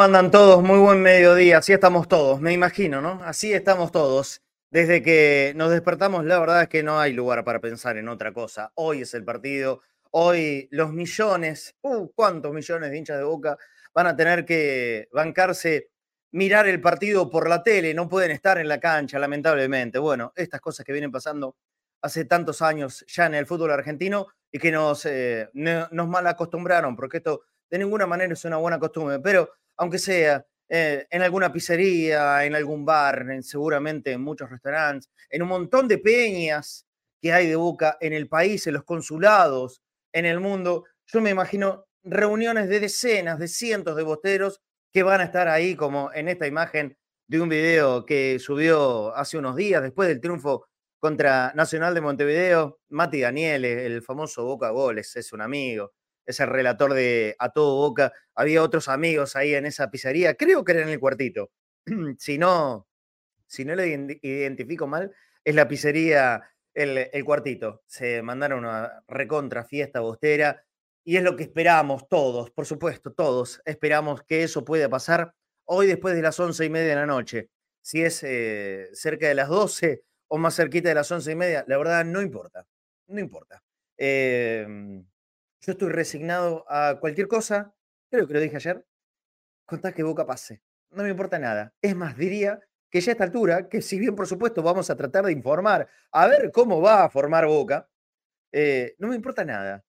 ¿Cómo andan todos? Muy buen mediodía. Así estamos todos, me imagino, ¿no? Así estamos todos. Desde que nos despertamos, la verdad es que no hay lugar para pensar en otra cosa. Hoy es el partido. Hoy los millones, uh, cuántos millones de hinchas de boca van a tener que bancarse, mirar el partido por la tele. No pueden estar en la cancha, lamentablemente. Bueno, estas cosas que vienen pasando hace tantos años ya en el fútbol argentino y que nos, eh, nos mal acostumbraron, porque esto de ninguna manera es una buena costumbre. Pero aunque sea eh, en alguna pizzería, en algún bar, seguramente en muchos restaurantes, en un montón de peñas que hay de Boca en el país, en los consulados, en el mundo. Yo me imagino reuniones de decenas, de cientos de boteros que van a estar ahí, como en esta imagen de un video que subió hace unos días después del triunfo contra Nacional de Montevideo. Mati Daniel, el famoso Boca Goles, es un amigo es el relator de A Todo Boca. Había otros amigos ahí en esa pizzería, creo que era en el cuartito. si no, si no lo identifico mal, es la pizzería el, cuartito. Se mandaron una recontra fiesta bostera y es lo que esperamos todos, por supuesto, todos esperamos que eso pueda pasar hoy después de las once y media de la noche. Si es eh, cerca de las doce o más cerquita de las once y media, la verdad no importa, no importa. Eh, yo estoy resignado a cualquier cosa, creo que lo dije ayer, contá que Boca pase. No me importa nada. Es más, diría que ya a esta altura, que si bien por supuesto vamos a tratar de informar, a ver cómo va a formar Boca, eh, no me importa nada.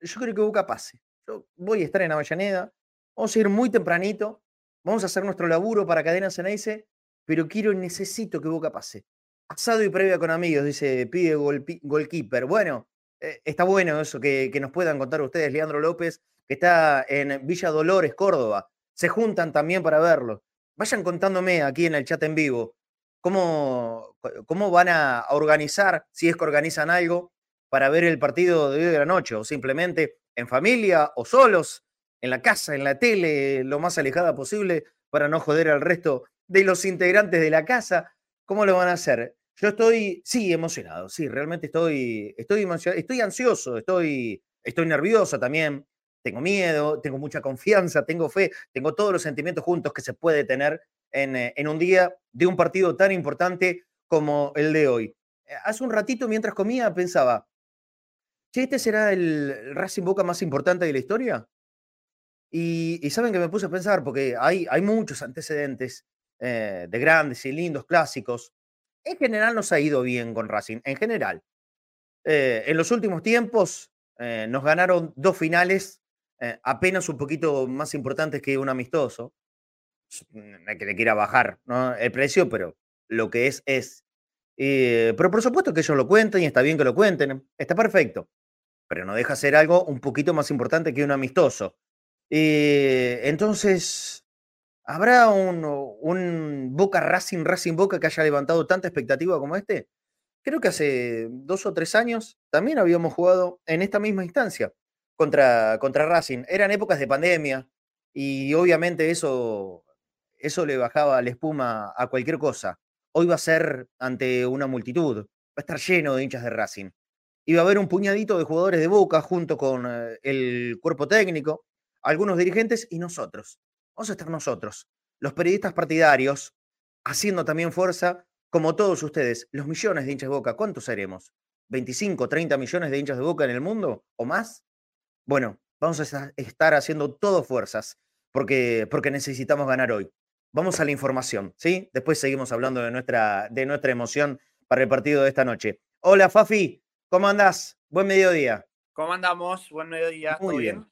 Yo creo que Boca pase. Yo voy a estar en Avellaneda, vamos a ir muy tempranito, vamos a hacer nuestro laburo para Cadena Ceneice, pero quiero y necesito que Boca pase. Asado y previa con amigos, dice, pide goalkeeper. Bueno, eh, está bueno eso que, nos puedan contar ustedes, Leandro López, que está en Villa Dolores, Córdoba. Se juntan también para verlo. Vayan contándome aquí en el chat en vivo cómo, cómo van a organizar, si es que organizan algo, para ver el partido de hoy de la noche, o simplemente en familia o solos, en la casa, en la tele, lo más alejada posible, para no joder al resto de los integrantes de la casa. ¿Cómo lo van a hacer? Yo estoy, sí, emocionado, sí, realmente estoy, estoy, estoy ansioso, estoy, estoy nervioso también, tengo miedo, tengo mucha confianza, tengo fe, tengo todos los sentimientos juntos que se puede tener en, eh, en un día de un partido tan importante como el de hoy. Eh, hace un ratito, mientras comía, pensaba, che, ¿este será el Racing Boca más importante de la historia? Y, y saben que me puse a pensar, porque hay, hay muchos antecedentes eh, de grandes y lindos clásicos en general nos ha ido bien con Racing, en general. Eh, en los últimos tiempos eh, nos ganaron dos finales eh, apenas un poquito más importantes que un amistoso. Que le quiera bajar el precio, pero lo que es, es. pero por supuesto que ellos lo cuenten y está bien que lo cuenten, está perfecto. Pero no deja ser algo un poquito más importante que un amistoso. entonces, ¿Habrá un, Boca Racing, Racing Boca que haya levantado tanta expectativa como este? Creo que hace dos o tres años también habíamos jugado en esta misma instancia contra, contra Racing. Eran épocas de pandemia y obviamente eso eso le bajaba la espuma a cualquier cosa. Hoy va a ser ante una multitud, va a estar lleno de hinchas de Racing. Y va a haber un puñadito de jugadores de Boca junto con eh, el cuerpo técnico, algunos dirigentes y nosotros. Vamos a estar nosotros, los periodistas partidarios, haciendo también fuerza, como todos ustedes, los millones de hinchas de Boca. ¿Cuántos seremos? ¿25, 30 millones de hinchas de Boca en el mundo o más? Bueno, vamos a estar haciendo todo fuerzas porque, porque necesitamos ganar hoy. Vamos a la información, ¿sí? Después seguimos hablando de nuestra, de nuestra emoción para el partido de esta noche. Hola, Fafi, ¿cómo andás? Buen mediodía. ¿Cómo andamos? Buen mediodía. Muy bien?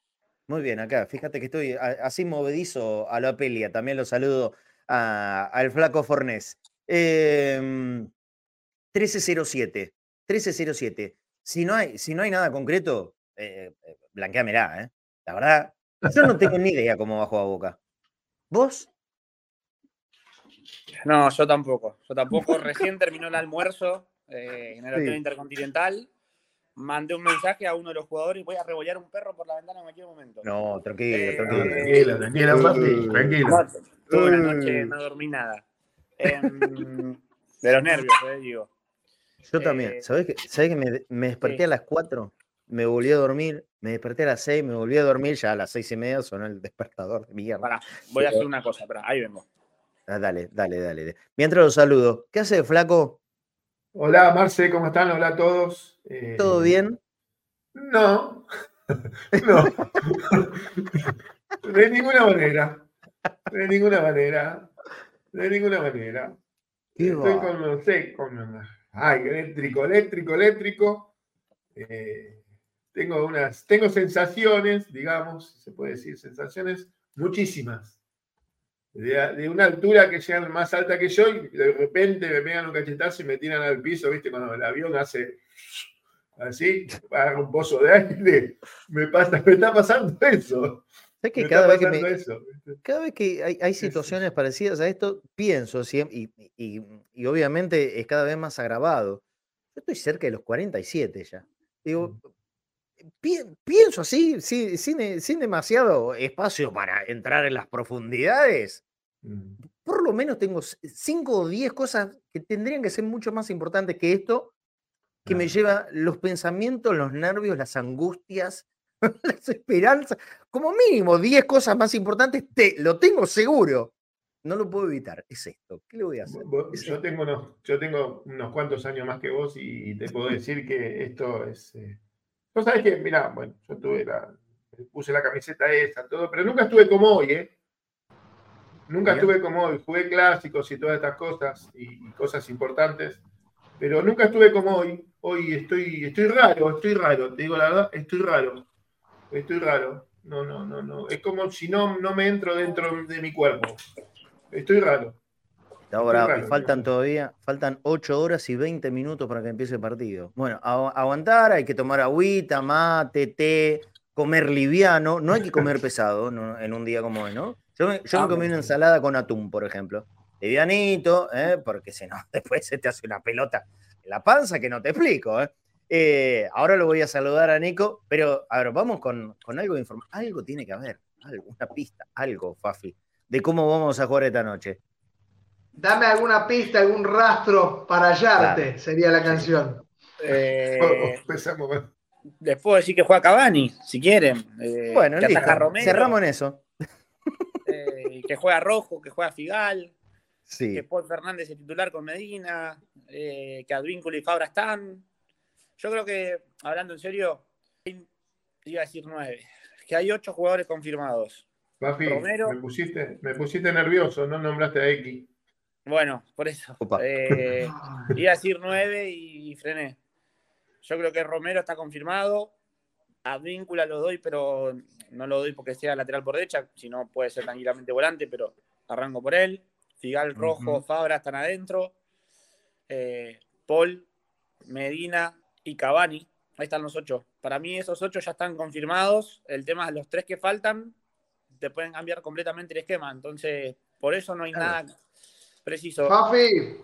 Muy bien, acá. Fíjate que estoy así movedizo a la pelia. También lo saludo al flaco Fornés. 1307. Em, 1307. Si no hay, si no hay nada concreto, eh, eh, blanqueamela, ¿eh? La verdad, yo no tengo ni idea cómo bajo a boca. ¿Vos? No, yo tampoco. Yo tampoco. Recién terminó el almuerzo eh, en el Hotel Intercontinental. Mandé un mensaje a uno de los jugadores y voy a rebollar un perro por la ventana en cualquier momento. No, tranquilo, eh, tranquilo. Tranquilo, tranquilo, tranquilo. tuve una noche, no dormí nada. Em, de los nervios, eh, digo. Yo también. ¿Sabés que, que me, me desperté a las 4? me volví a dormir, me desperté a las 6, me volví a dormir, ya a las seis y media sonó el despertador de mierda. voy a hacer una cosa, pero ahí vengo. Ah, dale, dale, dale. Mientras los saludo. ¿Qué hace, flaco? Hola, Marce, ¿cómo están? Hola a todos. ¿Todo eh, bien? No, no. de ninguna manera. De ninguna manera. De ninguna manera. Estoy con, no sé, con. Ay, eléctrico, eléctrico, eléctrico. Eh, tengo unas, tengo sensaciones, digamos, se puede decir sensaciones, muchísimas. De, una altura que llegan más alta que yo y de repente me pegan un cachetazo y me tiran al piso, ¿viste? Cuando el avión hace así, para un pozo de aire, me, pasa, me está pasando eso. que cada, vez que cada vez que hay, situaciones parecidas a esto, pienso, y, y, obviamente es cada vez más agravado. Yo estoy cerca de los 47 ya. Digo, pienso así, sin, demasiado espacio para entrar en las profundidades. Mm. Por lo menos tengo cinco o diez cosas que tendrían que ser mucho más importantes que esto, que me lleva los pensamientos, los nervios, las angustias, las esperanzas. Como mínimo diez cosas más importantes, te, lo tengo seguro. No lo puedo evitar. Es esto. ¿Qué le voy a hacer? Yo tengo, unos, yo tengo unos cuantos años más que vos y, te puedo decir que esto es. Eh, Vos sabés que, mira, bueno, yo tuve la, puse la camiseta esa, todo, pero nunca estuve como hoy, ¿eh? Nunca estuve como hoy. Jugué clásicos y todas estas cosas y, cosas importantes, pero nunca estuve como hoy. Hoy estoy, estoy raro, estoy raro, te digo la verdad, estoy raro. Estoy raro. No, no, no, no. Es como si no, no me entro dentro de mi cuerpo. Estoy raro. Ahora, faltan todavía, faltan 8 horas y 20 minutos para que empiece el partido. Bueno, aguantar, hay que tomar agüita, mate, té, comer liviano. No hay que comer pesado en un día como hoy, ¿no? Yo me, yo comí una ensalada con atún, por ejemplo. Livianito, ¿eh? porque si no, después se te hace una pelota en la panza que no te explico. ¿eh? Eh, ahora lo voy a saludar a Nico, pero a ver, vamos con, con algo de información. Algo tiene que haber, alguna pista, algo, Fafi, de cómo vamos a jugar esta noche. Dame alguna pista, algún rastro para hallarte, sería la canción. Eh, les puedo decir que juega Cavani, si quieren. Eh, bueno, que cerramos en eso. Eh, que juega Rojo, que juega Figal. Que Paul Fernández es titular con Medina. que Advínculo y Fabra están. Yo creo que, hablando en serio, iba a decir nueve. Que hay ocho jugadores confirmados. Papi, me, pusiste, me pusiste nervioso, no nombraste a X. Bueno, por eso. Eh, iba a decir nueve y, frené. Yo creo que Romero está confirmado. Advíncula lo doy, pero no lo doy porque sea lateral por derecha, sino puede ser tranquilamente volante, pero arranco por él. Figal, Rojo, Fabra están adentro. Eh, Paul, Medina y Cavani. Ahí están los ocho. Para mí esos ocho ya están confirmados. El tema es los tres que faltan te pueden cambiar completamente el esquema. Entonces, por eso no hay nada Preciso. Fafi,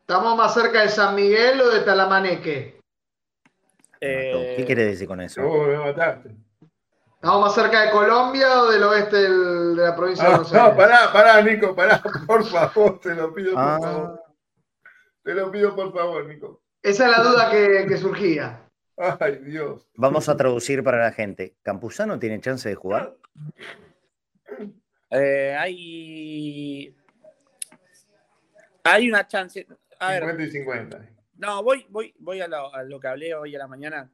¿estamos más cerca de San Miguel o de Talamaneque? ¿Qué quiere decir con eso? Oh, me mataste. ¿Estamos más cerca de Colombia o del oeste de la provincia de Buenos Aires? No, pará, pará, Nico, pará, por favor, te lo pido por ah. favor. Te lo pido por favor, Nico. Esa es la duda que, surgía. Ay, Dios. Vamos a traducir para la gente. ¿Campuzano tiene chance de jugar? Eh, hay. Hay una chance. 50 y 50. No, voy, voy, voy a lo, que hablé hoy a la mañana,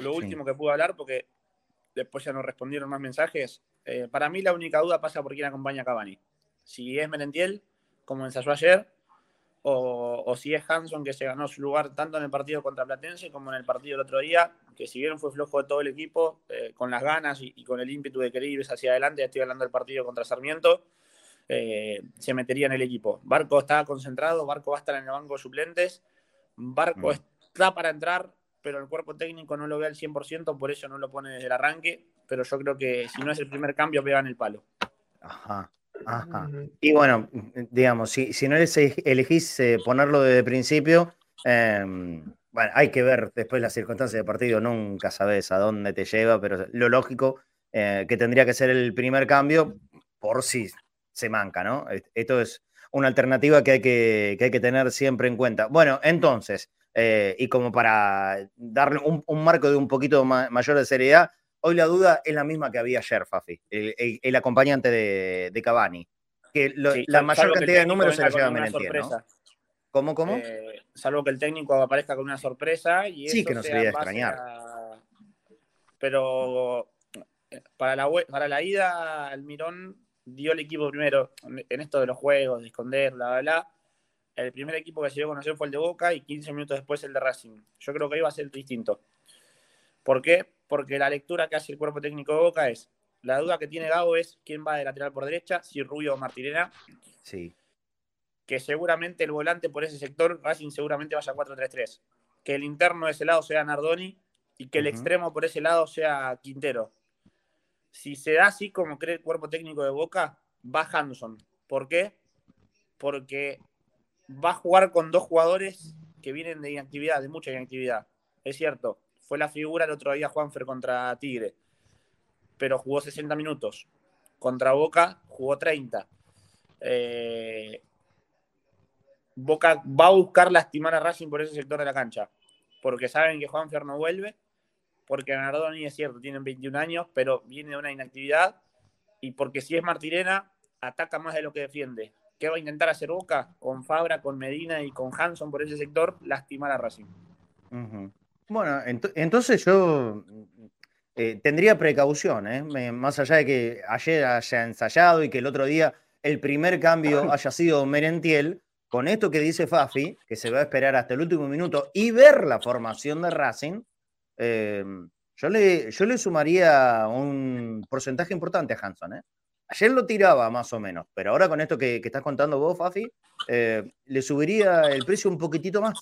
lo, último que pude hablar, porque después ya no respondieron más mensajes. Eh, para mí la única duda pasa por quién acompaña a Cavani. Si es Merentiel, como ensayó ayer, o, si es Hanson que se ganó su lugar tanto en el partido contra Platense como en el partido del otro día, que si bien fue flojo de todo el equipo, eh, con las ganas y, con el ímpetu de querer ir hacia adelante, estoy hablando del partido contra Sarmiento, eh, se metería en el equipo. Barco está concentrado, Barco va a estar en el banco de suplentes, Barco mm. está para entrar, pero el cuerpo técnico no lo ve al 100%, por eso no lo pone desde el arranque, pero yo creo que si no es el primer cambio, pegan el palo. Ajá. Ajá. Y bueno, digamos, si, si no elegís eh, ponerlo desde el principio, em, bueno, hay que ver después las circunstancias del partido, nunca sabes a dónde te lleva, pero lo lógico eh, que tendría que ser el primer cambio por si se manca, ¿no? Esto es una alternativa que hay que, hay que tener siempre en cuenta. Bueno, entonces, eh, y como para darle un, marco de un poquito mayor de seriedad, hoy la duda es la misma que había ayer, Fafi, el, acompañante de, de, Cavani. Que la mayor cantidad de números se la lleva Merentiel, ¿no? ¿Cómo, cómo? Eh, salvo que el técnico aparezca con una sorpresa. Y sí, que no sería de extrañar. Pero eh, para la, para la ida, Almirón dio el equipo primero en esto de los juegos, de esconder, bla, bla, bla. El primer equipo que se dio a conocer fue el de Boca y 15 minutos después el de Racing. Yo creo que ahí va a ser distinto. ¿Por qué? Porque la lectura que hace el cuerpo técnico de Boca es, la duda que tiene Gabo es quién va de lateral por derecha, si Rubio o Martirena. Sí. Que seguramente el volante por ese sector, Racing seguramente vaya 4-3-3. Que el interno de ese lado sea Nardoni y que el extremo por ese lado sea Quintero. Si se da así como cree el cuerpo técnico de Boca, va Hanson. ¿Por qué? Porque va a jugar con dos jugadores que vienen de inactividad, de mucha inactividad. Es cierto, fue la figura el otro día Juanfer contra Tigre, pero jugó 60 minutos. Contra Boca jugó 30. Eh, Boca va a buscar lastimar a Racing por ese sector de la cancha, porque saben que Juanfer no vuelve porque Nardoni es cierto, tiene 21 años, pero viene de una inactividad, y porque si es Martirena, ataca más de lo que defiende. ¿Qué va a intentar hacer Boca? Con Fabra, con Medina y con Hanson por ese sector, lastimar a Racing. Bueno, entonces yo eh, tendría precaución, ¿eh? más allá de que ayer haya ensayado y que el otro día el primer cambio haya sido Merentiel, con esto que dice Fafi, que se va a esperar hasta el último minuto y ver la formación de Racing, Em, yo, le, yo le sumaría un porcentaje importante a Hanson. ¿eh? Ayer lo tiraba más o menos, pero ahora con esto que, estás contando vos, Fafi, eh, le subiría el precio un poquitito más.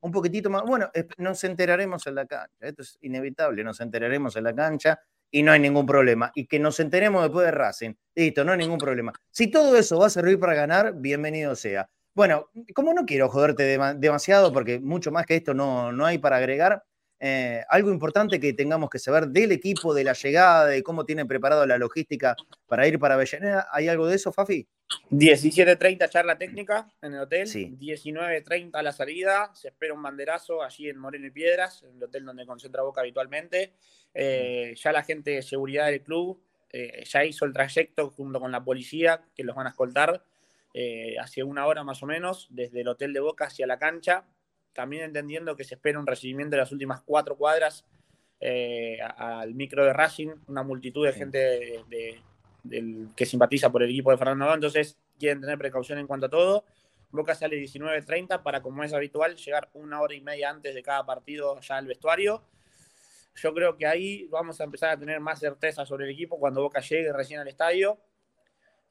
Un poquitito más. Bueno, nos enteraremos en la cancha. Esto es inevitable, nos enteraremos en la cancha y no hay ningún problema. Y que nos enteremos después de Racing. Listo, no hay ningún problema. Si todo eso va a servir para ganar, bienvenido sea. Bueno, como no quiero joderte demasiado, porque mucho más que esto no, no hay para agregar, eh, algo importante que tengamos que saber del equipo, de la llegada, de cómo tiene preparado la logística para ir para Avellaneda. ¿Hay algo de eso, Fafi? 17.30 charla técnica en el hotel, 19.30 la salida, se espera un banderazo allí en Moreno y Piedras, en el hotel donde concentra Boca habitualmente. Eh, ya la gente de seguridad del club eh, ya hizo el trayecto junto con la policía que los van a escoltar hacia una hora más o menos, desde el hotel de Boca hacia la cancha, también entendiendo que se espera un recibimiento de las últimas cuatro cuadras eh, al micro de Racing, una multitud de gente que simpatiza por el equipo de Fernando entonces quieren tener precaución en cuanto a todo. Boca sale 19.30 para, como es habitual, llegar una hora y media antes de cada partido ya al vestuario. Yo creo que ahí vamos a empezar a tener más certeza sobre el equipo cuando Boca llegue recién al estadio.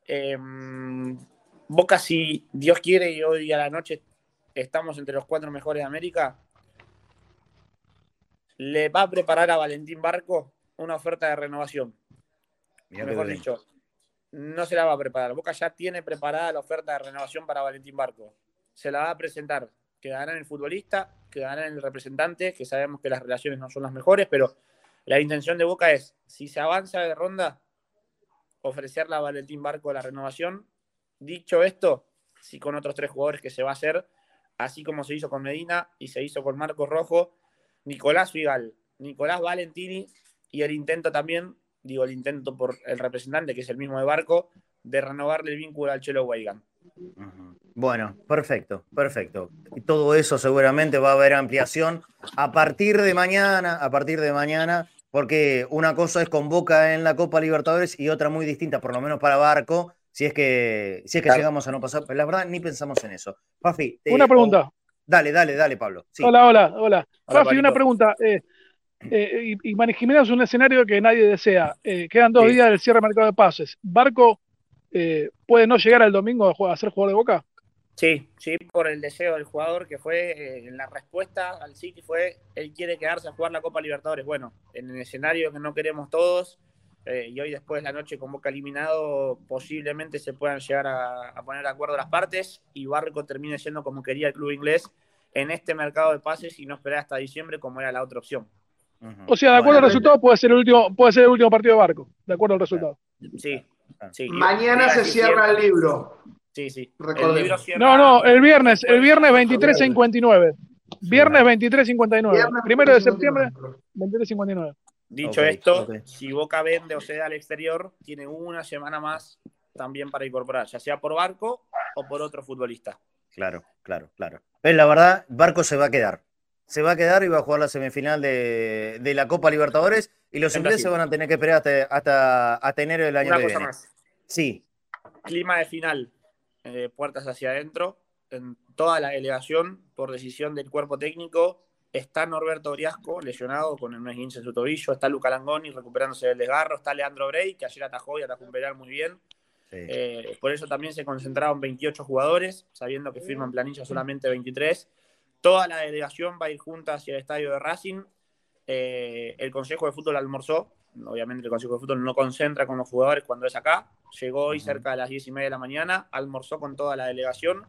Em, Boca, si Dios quiere, y hoy a la noche estamos entre los cuatro mejores de América, le va a preparar a Valentín Barco una oferta de renovación. Mejor dicho, no se la va a preparar. Boca ya tiene preparada la oferta de renovación para Valentín Barco. Se la va a presentar. Quedará en el futbolista, quedará en el representante, que sabemos que las relaciones no son las mejores, pero La intención de Boca es, si se avanza de ronda, ofrecerle a Valentín Barco la renovación. Dicho esto, si con otros tres jugadores que se va a hacer, así como se hizo con Medina y se hizo con Marcos Rojo, Nicolás Figal, Nicolás Valentini y el intento también, digo el intento por el representante, que es el mismo de Barco, de renovarle el vínculo al Chelo Weigan. Bueno, perfecto, perfecto. Y todo eso seguramente va a haber ampliación a partir de mañana, a partir de mañana, porque una cosa es con Boca en la Copa Libertadores y otra muy distinta, por lo menos para Barco, si es que, si es que llegamos a no pasar. Pero la verdad, ni pensamos en eso. Fafi. una pregunta. dale, dale, dale, Pablo. Hola, hola, hola. Fafi, una pregunta. Eh, eh, y, es un escenario que nadie desea. Eh, quedan dos días del cierre del mercado de pases. ¿Barco eh, puede no llegar al domingo a, ser jugador de Boca? Sí, sí, por el deseo del jugador que fue, la respuesta al City fue, él quiere quedarse a jugar la Copa Libertadores. Bueno, en el escenario que no queremos todos, y hoy después de la noche con Boca eliminado, posiblemente se puedan llegar a, poner de acuerdo las partes y Barco termine siendo como quería el club inglés en este mercado de pases y no esperar hasta diciembre como era la otra opción. O sea, de acuerdo al resultado, puede ser el último, puede ser el último partido de Barco, de acuerdo al resultado. Sí, sí. Mañana se cierra el libro. Sí, sí. No, no, el viernes, el viernes 23.59. Viernes 23.59. Primero de septiembre, 23.59. Dicho esto, si Boca vende o se da al exterior, tiene una semana más también para incorporar, ya sea por Barco o por otro futbolista. Claro, claro, claro. Pero la verdad, Barco se va a quedar se va a quedar y va a jugar la semifinal de, la Copa Libertadores y los ingleses van a tener que esperar hasta, hasta, enero del año que viene. Más. Sí. Clima de final, eh, puertas hacia adentro, en toda la delegación, por decisión del cuerpo técnico, está Norberto Briasco, lesionado con el mes 15 en su tobillo, está Luca Langoni recuperándose del desgarro, está Leandro Brey, que ayer atajó y atajó un penal muy bien. Eh, por eso también se concentraron 28 jugadores, sabiendo que firman planilla solamente 23 Toda la delegación va a ir junta hacia el estadio de Racing. Eh, el Consejo de Fútbol almorzó. Obviamente el Consejo de Fútbol no concentra con los jugadores cuando es acá. Llegó hoy cerca de las 10 y media de la mañana, almorzó con toda la delegación.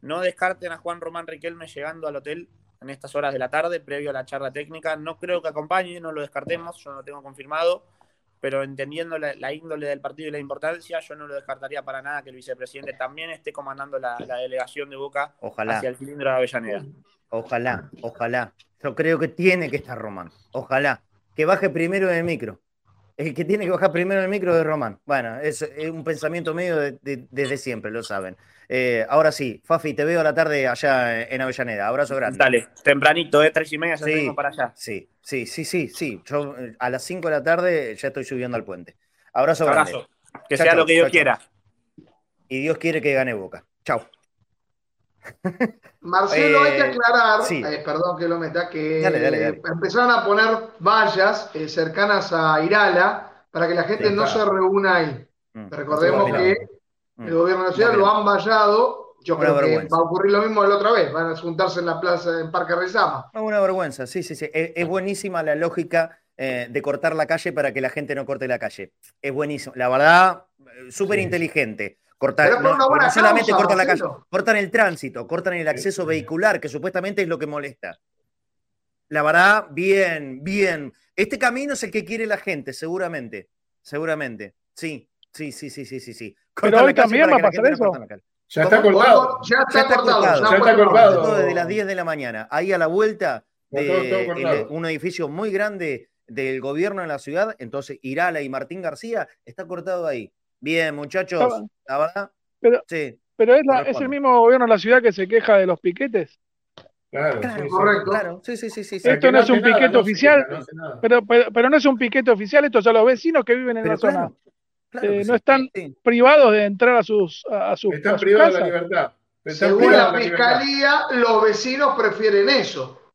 No descarten a Juan Román Riquelme llegando al hotel en estas horas de la tarde, previo a la charla técnica. No creo que acompañe, no lo descartemos, yo no lo tengo confirmado pero entendiendo la, índole del partido y la importancia, yo no lo descartaría para nada que el vicepresidente también esté comandando la, delegación de Boca hacia el cilindro de Avellaneda. Ojalá, ojalá. Yo creo que tiene que estar Román. Ojalá. Que baje primero en el micro. El que tiene que bajar primero el micro es Román. Bueno, es, un pensamiento medio desde siempre, lo saben. Eh, ahora sí, Fafi, te veo a la tarde allá en Avellaneda. Abrazo grande. Dale, tempranito, ¿eh? Tres y media ya sí, para allá. Sí, sí, sí, sí, sí. Yo eh, a las cinco de la tarde ya estoy subiendo al puente. Abrazo, Abrazo. Que sea lo que Dios quiera. Y Dios quiere que gane Boca. Chao. Marcelo, hay que eh, aclarar, perdón que lo meta, que empezaron a poner vallas cercanas a Irala para que la gente no se reúna ahí. Mm. Recordemos que el gobierno de la ciudad lo han vallado. Yo creo que va a ocurrir lo mismo la otra vez. Van a juntarse en la plaza en Parque Rizama. Una vergüenza, sí, sí, sí. Es, buenísima la lógica eh, de cortar la calle para que la gente no corte la calle. Es buenísimo. La verdad, eh, súper inteligente. Cortar, no, solamente cortan la calle, cortan el tránsito, cortan el acceso vehicular, que supuestamente es lo que molesta. La verdad, bien, bien. Este camino es el que quiere la gente, seguramente. Seguramente. Sí, sí, sí, sí, sí, sí. sí. Pero hoy también va a pasar eso. Ya está cortado. Ya está, cortado. Ya está cortado. Desde las 10 de la mañana. Ahí a la vuelta de un edificio muy grande del gobierno en la ciudad, entonces Irala y Martín García está cortado ahí. Bien, muchachos, la verdad. Pero, sí, pero es, es, el mismo gobierno de la ciudad que se queja de los piquetes. Claro, sí, correcto. Claro. Sí, sí, sí, Esto no, es un piquete oficial, pero, pero, no es un piquete oficial, estos son los vecinos que viven en la zona. Eh, no están privados de entrar a sus a, sus Están privados de la libertad. Según la, fiscalía, los vecinos prefieren eso.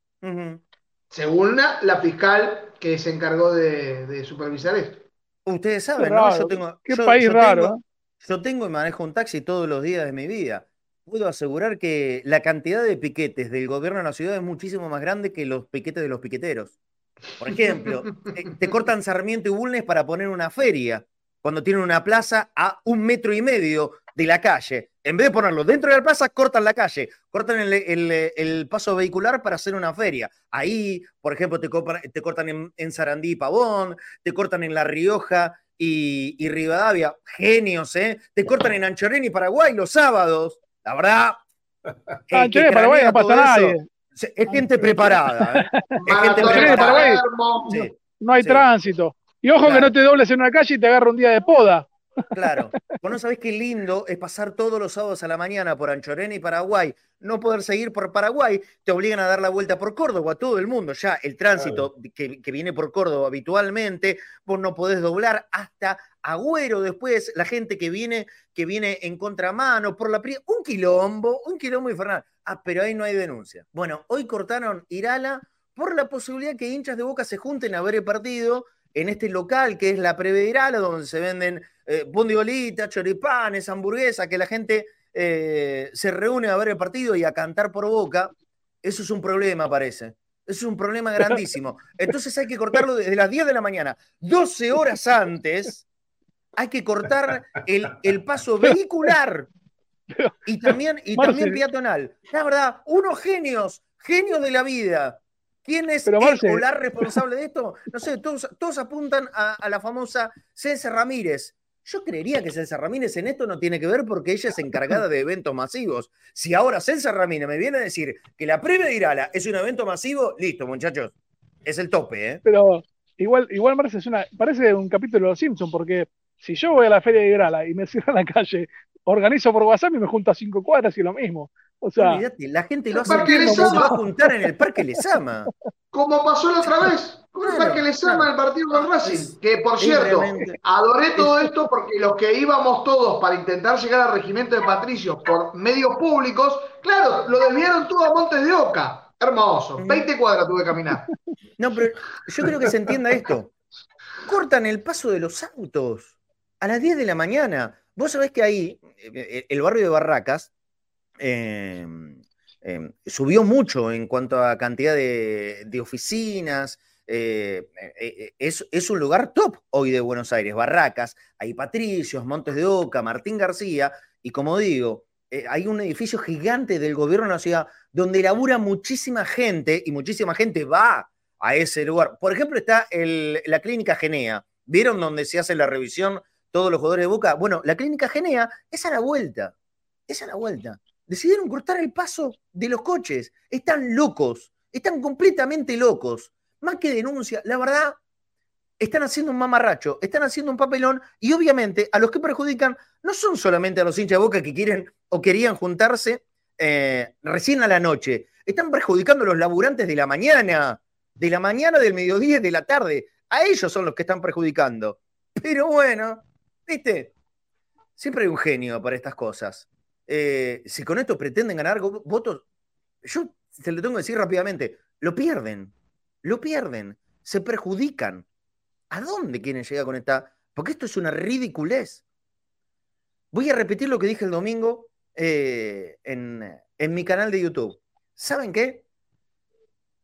Según la, fiscal que se encargó de, supervisar esto. Ustedes saben, ¿no? Yo tengo, Qué país raro. Tengo, ¿eh? Yo tengo y manejo un taxi todos los días de mi vida. Puedo asegurar que la cantidad de piquetes del gobierno de la ciudad es muchísimo más grande que los piquetes de los piqueteros. Por ejemplo, eh, te cortan Sarmiento y Bulnes para poner una feria cuando tienen una plaza a un metro y medio de la calle. En vez de ponerlo dentro de la plaza, cortan la calle, cortan el, paso vehicular para hacer una feria. Ahí, por ejemplo, te, te cortan en, en, Sarandí y Pavón, te cortan en La Rioja y, y Rivadavia. Genios, ¿eh? Te cortan en Anchorén y Paraguay los sábados. La verdad. Anchorén y Paraguay no pasa nadie. Es gente preparada. ¿eh? Es gente preparada. no hay tránsito. Y ojo que no te dobles en una calle y te agarra un día de poda. Claro. Vos no sabés qué lindo es pasar todos los sábados a la mañana por Anchorena y Paraguay. No poder seguir por Paraguay, te obligan a dar la vuelta por Córdoba, todo el mundo. Ya el tránsito que, viene por Córdoba habitualmente, vos no podés doblar hasta Agüero después, la gente que viene, que viene en contramano por la un quilombo, un quilombo infernal. Ah, pero ahí no hay denuncia. Bueno, hoy cortaron Irala por la posibilidad que hinchas de Boca se junten a ver el partido en este local que es la Prevedirala, donde se venden eh, choripanes, hamburguesas, que la gente eh, se reúne a ver el partido y a cantar por boca, eso es un problema, parece. Eso es un problema grandísimo. Entonces hay que cortarlo desde las 10 de la mañana, 12 horas antes, hay que cortar el, paso vehicular y también, y también peatonal. La verdad, unos genios, genios de la vida. ¿Quién es el o la responsable de esto? No sé, todos, todos apuntan a, la famosa César Ramírez. Yo creería que César Ramírez en esto no tiene que ver porque ella es encargada de eventos masivos. Si ahora César Ramírez me viene a decir que la previa de Irala es un evento masivo, listo, muchachos. Es el tope, ¿eh? Pero igual, igual es una, parece un capítulo de Los Simpsons, porque si yo voy a la feria de Irala y me cierran la calle, organizo por WhatsApp y me junto a cinco cuadras y lo mismo. O sea, la gente lo hace se va a juntar en el Parque Lesama. Como pasó la otra vez, con el Parque Lesama, el partido con Racing. Que por cierto, adoré todo esto porque los que íbamos todos para intentar llegar al regimiento de Patricios por medios públicos, claro, lo desviaron todo a Montes de Oca. Hermoso. 20 cuadras tuve que caminar. No, pero yo creo que se entienda esto. Cortan el paso de los autos a las 10 de la mañana. Vos sabés que ahí, eh, el barrio de Barracas, Em, em, subió mucho en cuanto a cantidad de, oficinas. Eh, eh, eh, es, un lugar top hoy de Buenos Aires. Barracas, hay Patricios, Montes de Oca, Martín García, y como digo, hay un edificio gigante del gobierno de la ciudad donde labura muchísima gente y muchísima gente va a ese lugar. Por ejemplo, está la clínica Genea. ¿Vieron donde se hace la revisión todos los jugadores de Boca? Bueno, la clínica Genea es a la vuelta. Es a la vuelta decidieron cortar el paso de los coches. Están locos, están completamente locos. Más que denuncia, la verdad, están haciendo un mamarracho, están haciendo un papelón y obviamente a los que perjudican no son solamente a los hinchas de boca que quieren o querían juntarse eh, recién a la noche, están perjudicando a los laburantes de la mañana, de la mañana, del mediodía de la tarde. A ellos son los que están perjudicando. Pero bueno, viste, siempre hay un genio para estas cosas. Eh, si con esto pretenden ganar votos, yo se lo tengo que decir rápidamente, lo pierden, lo pierden, se perjudican. ¿A dónde quieren llegar con esta? Porque esto es una ridiculez. Voy a repetir lo que dije el domingo eh, en, mi canal de YouTube. ¿Saben qué?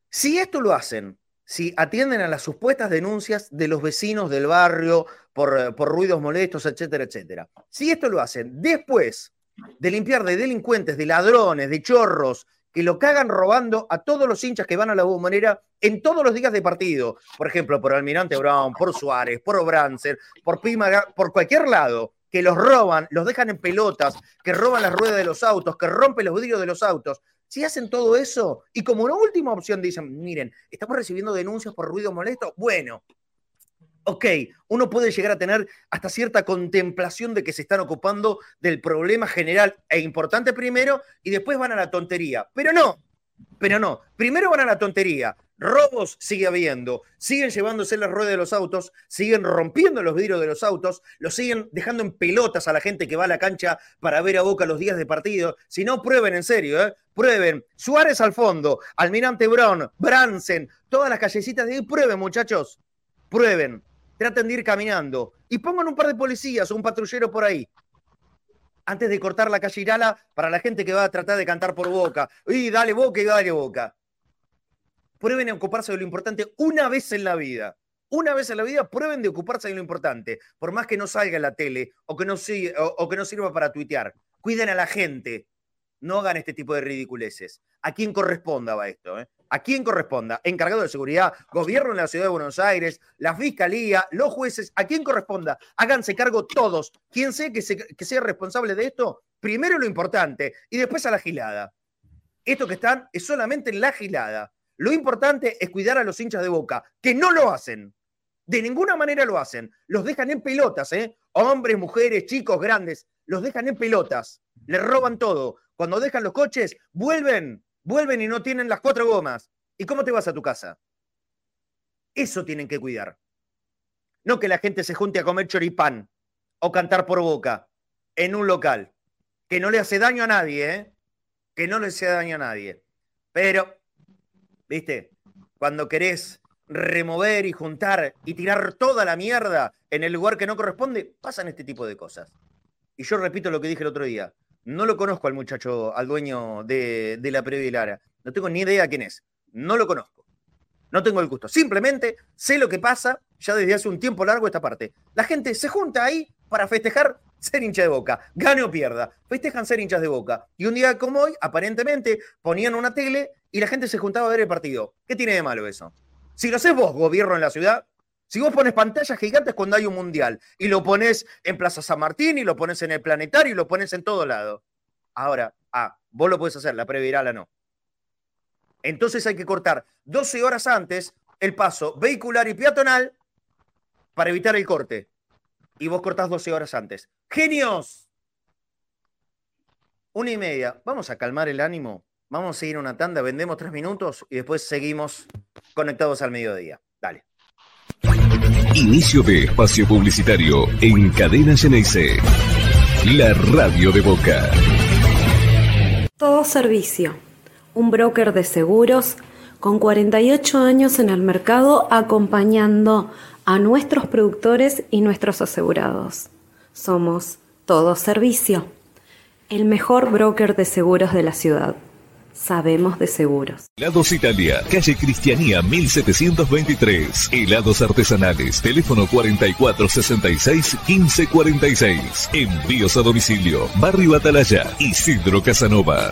Si esto lo hacen, si atienden a las supuestas denuncias de los vecinos del barrio por, por ruidos molestos, etcétera, etcétera, si esto lo hacen después de limpiar de delincuentes, de ladrones, de chorros, que lo cagan robando a todos los hinchas que van a la bombonera en todos los días de partido. Por ejemplo, por Almirante Brown, por Suárez, por Obrancer, por Pima, por cualquier lado, que los roban, los dejan en pelotas, que roban las ruedas de los autos, que rompen los vidrios de los autos. Si hacen todo eso y como una última opción dicen, miren, estamos recibiendo denuncias por ruido molesto, bueno, ok, uno puede llegar a tener hasta cierta contemplación de que se están ocupando del problema general e importante primero y después van a la tontería. Pero no, pero no. Primero van a la tontería. Robos sigue habiendo. Siguen llevándose las ruedas de los autos, siguen rompiendo los vidrios de los autos, los siguen dejando en pelotas a la gente que va a la cancha para ver a Boca los días de partido. Si no, prueben en serio, ¿eh? Prueben. Suárez al fondo, Almirante Brown, Bransen, todas las callecitas de ahí. Prueben, muchachos. Prueben traten de ir caminando y pongan un par de policías o un patrullero por ahí. Antes de cortar la calle Irala para la gente que va a tratar de cantar por boca. Y dale boca y dale boca. Prueben a ocuparse de lo importante una vez en la vida. Una vez en la vida prueben de ocuparse de lo importante, por más que no salga en la tele o que no, o que no sirva para tuitear. Cuiden a la gente, no hagan este tipo de ridiculeces. ¿A quién corresponda va esto? Eh? ¿A quién corresponda? Encargado de seguridad, gobierno en la ciudad de Buenos Aires, la fiscalía, los jueces, ¿a quién corresponda? Háganse cargo todos. Quien sea que, que sea responsable de esto, primero lo importante y después a la gilada. Esto que están es solamente en la gilada. Lo importante es cuidar a los hinchas de boca, que no lo hacen. De ninguna manera lo hacen. Los dejan en pelotas, ¿eh? Hombres, mujeres, chicos, grandes. Los dejan en pelotas. Les roban todo. Cuando dejan los coches, vuelven, vuelven y no tienen las cuatro gomas. ¿Y cómo te vas a tu casa? Eso tienen que cuidar. No que la gente se junte a comer choripán o cantar por boca en un local. Que no le hace daño a nadie, ¿eh? Que no le hace daño a nadie. Pero, ¿viste? Cuando querés remover y juntar y tirar toda la mierda en el lugar que no corresponde, pasan este tipo de cosas. Y yo repito lo que dije el otro día. No lo conozco al muchacho, al dueño de, la Previa Lara. No tengo ni idea quién es. No lo conozco. No tengo el gusto. Simplemente sé lo que pasa ya desde hace un tiempo largo esta parte. La gente se junta ahí para festejar ser hincha de boca. Gane o pierda. Festejan ser hinchas de boca. Y un día como hoy, aparentemente, ponían una tele y la gente se juntaba a ver el partido. ¿Qué tiene de malo eso? Si lo haces vos, gobierno en la ciudad, si vos pones pantallas gigantes cuando hay un mundial y lo pones en Plaza San Martín y lo pones en el planetario y lo pones en todo lado. Ahora, ah, vos lo puedes hacer, la previrala no. Entonces hay que cortar 12 horas antes el paso vehicular y peatonal para evitar el corte. Y vos cortás 12 horas antes. ¡Genios! Una y media. Vamos a calmar el ánimo. Vamos a seguir una tanda, vendemos tres minutos y después seguimos conectados al mediodía. Dale. Inicio de espacio publicitario en Cadena Geneise. La radio de Boca. Todo servicio. Un broker de seguros con 48 años en el mercado acompañando a nuestros productores y nuestros asegurados. Somos Todo Servicio, el mejor broker de seguros de la ciudad. Sabemos de seguros. Helados Italia, calle Cristianía 1723. Helados artesanales, teléfono 4466-1546. Envíos a domicilio, Barrio Atalaya, Isidro Casanova.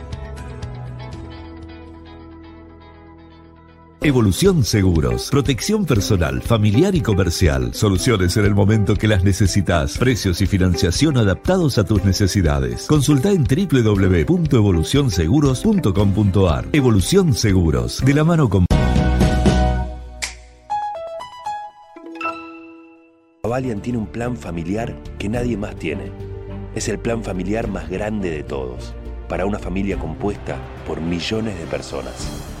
Evolución Seguros. Protección personal, familiar y comercial. Soluciones en el momento que las necesitas. Precios y financiación adaptados a tus necesidades. Consulta en www.evolucionseguros.com.ar. Evolución Seguros. De la mano con... Avalian tiene un plan familiar que nadie más tiene. Es el plan familiar más grande de todos. Para una familia compuesta por millones de personas.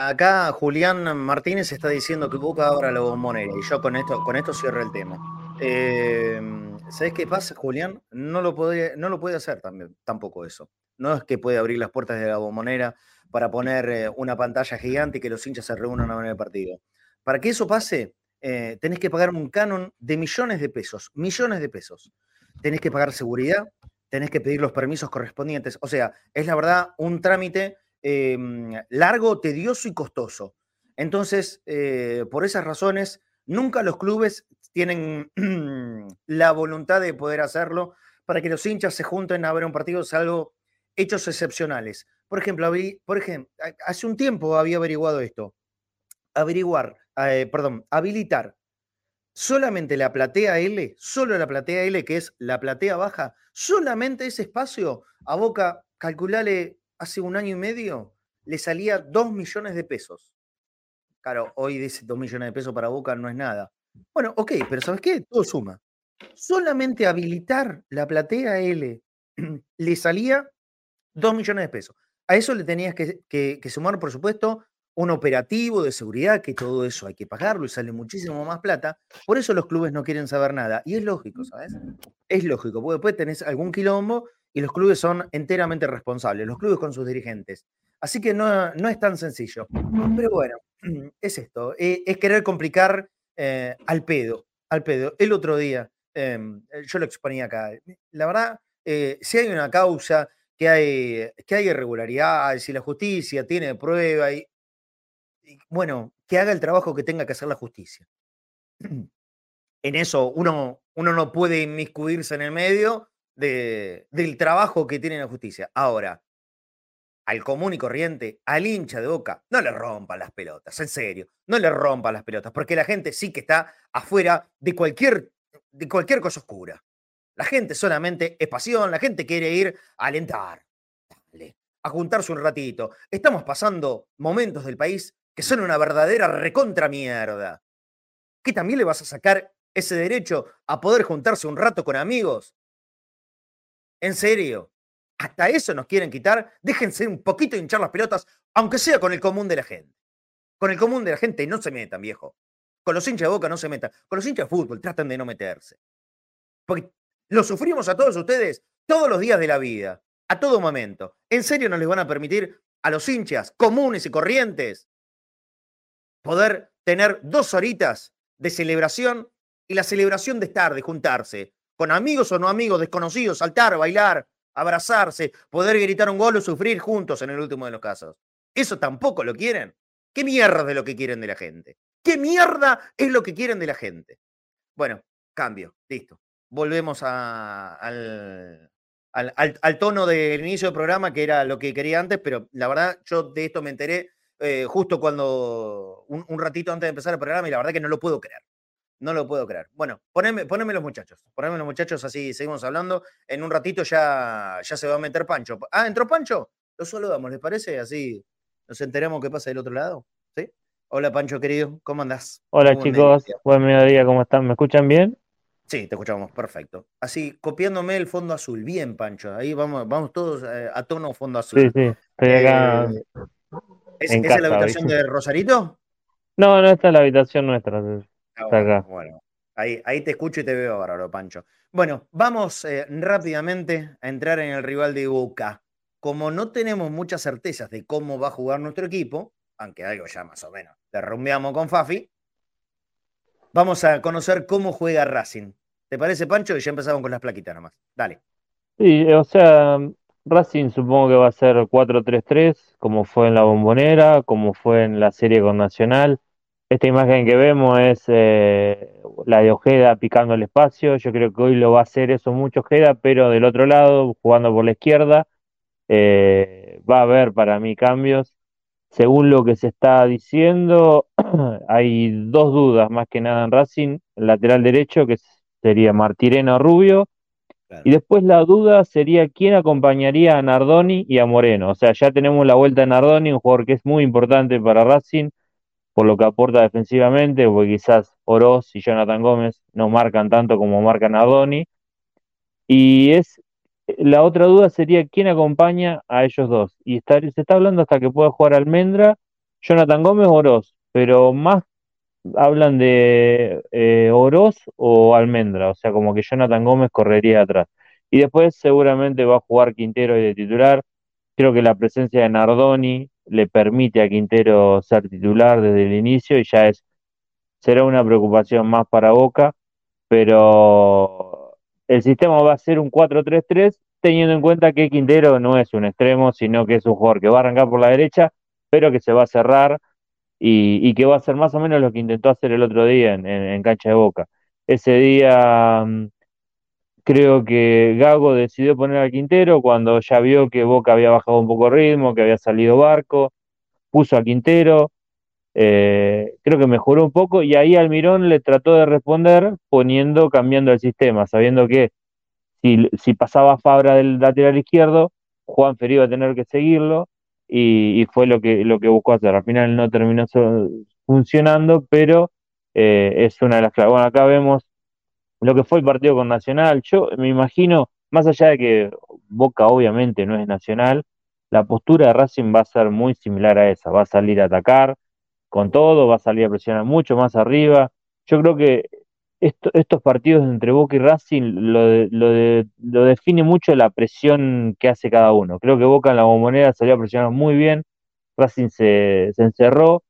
Acá Julián Martínez está diciendo que Boca abra la bombonera y yo con esto, con esto cierro el tema. Eh, ¿Sabes qué pasa, Julián? No lo, puede, no lo puede hacer también, tampoco eso. no es que puede abrir las puertas de la bombonera para poner eh, una pantalla gigante y que los hinchas se reúnan a ver el partido. Para que eso pase, eh, tenés que pagar un canon de millones de pesos, millones de pesos. Tenés que pagar seguridad, tenés que pedir los permisos correspondientes. O sea, es la verdad un trámite em, largo, tedioso y costoso. Entonces, eh, por esas razones, nunca los clubes tienen la voluntad de poder hacerlo para que los hinchas se junten a ver un partido, salvo hechos excepcionales. Por ejemplo, por ejemplo, hace un tiempo había averiguado esto. Averiguar, eh, perdón, habilitar solamente la platea L, solo la platea L, que es la platea baja, solamente ese espacio a Boca, calculale, hace un año y medio, le salía dos millones de pesos. Claro, hoy dice dos millones de pesos para Boca no es nada. Bueno, ok, pero ¿sabes qué? Todo suma. Solamente habilitar la platea L le salía dos millones de pesos. A eso le tenías que, sumar, por supuesto, un operativo de seguridad, que todo eso hay que pagarlo y sale muchísimo más plata. Por eso los clubes no quieren saber nada. Y es lógico, ¿sabes? Es lógico, porque después tenés algún quilombo y los clubes son enteramente responsables, los clubes con sus dirigentes. Así que no, no es tan sencillo. Pero bueno, es esto, e, es, querer complicar eh, al pedo, al pedo. El otro día, em, yo lo exponía acá, la verdad, eh, si hay una causa, que hay, que hay irregularidades, si la justicia tiene prueba, y, bueno, que haga el trabajo que tenga que hacer la justicia. En eso uno, uno no puede inmiscuirse en el medio de, del trabajo que tiene la justicia. Ahora, al común y corriente, al hincha de boca, no le rompan las pelotas, en serio, no le rompan las pelotas, porque la gente sí que está afuera de cualquier, de cualquier cosa oscura. La gente solamente es pasión, la gente quiere ir a alentar, a juntarse un ratito. Estamos pasando momentos del país que son una verdadera recontra mierda. ¿Qué también le vas a sacar ese derecho a poder juntarse un rato con amigos? ¿En serio? Hasta eso nos quieren quitar. Déjense un poquito hinchar las pelotas, aunque sea con el común de la gente. Con el común de la gente no se metan, viejo. Con los hinchas de boca no se metan. Con los hinchas de fútbol tratan de no meterse. Porque lo sufrimos a todos ustedes todos los días de la vida, a todo momento. ¿En serio no les van a permitir a los hinchas comunes y corrientes poder tener dos horitas de celebración y la celebración de estar, de juntarse, con amigos o no amigos, desconocidos, saltar, bailar, abrazarse, poder gritar un gol o sufrir juntos en el último de los casos? ¿Eso tampoco lo quieren? ¿Qué mierda es lo que quieren de la gente? ¿Qué mierda es lo que quieren de la gente? Bueno, cambio, listo volvemos al, al, tono del inicio del programa, que era lo que quería antes, pero la verdad yo de esto me enteré eh, justo cuando, un, ratito antes de empezar el programa, y la verdad que no lo puedo creer. No lo puedo creer. Bueno, poneme, los muchachos. Poneme los muchachos, así seguimos hablando. En un ratito ya, ya se va a meter Pancho. Ah, ¿entró Pancho? Lo saludamos, ¿les parece? Así nos enteramos qué pasa del otro lado. ¿Sí? Hola Pancho, querido. ¿Cómo andás? Hola chicos, buen mediodía, ¿cómo están? ¿Me escuchan bien? Sí, te escuchamos, perfecto. Así, copiándome el fondo azul. Bien, Pancho. Ahí vamos, vamos todos eh, a tono fondo azul. Sí, sí, estoy acá. Eh, ¿Es, la habitación de Rosarito? No, no, esta es la habitación nuestra. Ah. Bueno, ahí, ahí te escucho y te veo bárbaro, Pancho. Bueno, vamos eh, rápidamente a entrar en el rival de Boca. Como no tenemos muchas certezas de cómo va a jugar nuestro equipo, aunque algo ya más o menos derrumbeamos con Fafi, vamos a conocer cómo juega Racing. ¿Te parece, Pancho? Y ya empezamos con las plaquitas nomás. Dale. Sí, o sea, Racing supongo que va a ser 4-3-3, como fue en la Bombonera, como fue en la serie con Nacional. Esta imagen que vemos es eh, la de Ojeda picando el espacio. Yo creo que hoy lo va a hacer eso mucho Ojeda, pero del otro lado, jugando por la izquierda, eh, va a haber para mí cambios. Según lo que se está diciendo, hay dos dudas más que nada en Racing, el lateral derecho, que sería Martireno Rubio, y después la duda sería quién acompañaría a Nardoni y a Moreno. O sea, ya tenemos la vuelta de Nardoni, un jugador que es muy importante para Racing, por lo que aporta defensivamente, porque quizás Oroz y Jonathan Gómez no marcan tanto como marca Nardoni. Y es la otra duda sería quién acompaña a ellos dos. Y se está hablando hasta que pueda jugar Almendra, Jonathan Gómez o Oroz, pero más hablan de eh, Oroz o Almendra, o sea, como que Jonathan Gómez correría atrás. Y después seguramente va a jugar Quintero y de titular, Creo que la presencia de Nardoni le permite a Quintero ser titular desde el inicio y ya es será una preocupación más para Boca, pero el sistema va a ser un 4-3-3 teniendo en cuenta que Quintero no es un extremo, sino que es un jugador que va a arrancar por la derecha, pero que se va a cerrar y, que va a ser más o menos lo que intentó hacer el otro día en, cancha de Boca. Ese día mm, creo que Gago decidió poner a Quintero cuando ya vio que Boca había bajado un poco el ritmo, que había salido Barco, puso a Quintero, eh, creo que mejoró un poco y ahí Almirón le trató de responder poniendo, cambiando el sistema, sabiendo que si, pasaba Fabra del lateral izquierdo, Juan Fer iba a tener que seguirlo y, fue lo que, lo que buscó hacer. Al final no terminó funcionando, pero eh, es una de las claves. Bueno, acá vemos lo que fue el partido con Nacional. Yo me imagino, más allá de que Boca obviamente no es Nacional, la postura de Racing va a ser muy similar a esa. Va a salir a atacar con todo, va a salir a presionar mucho más arriba. Yo creo que estos partidos entre Boca y Racing lo, lo, define mucho la presión que hace cada uno. Creo que Boca en la bombonera salió a presionar muy bien, Racing se, encerró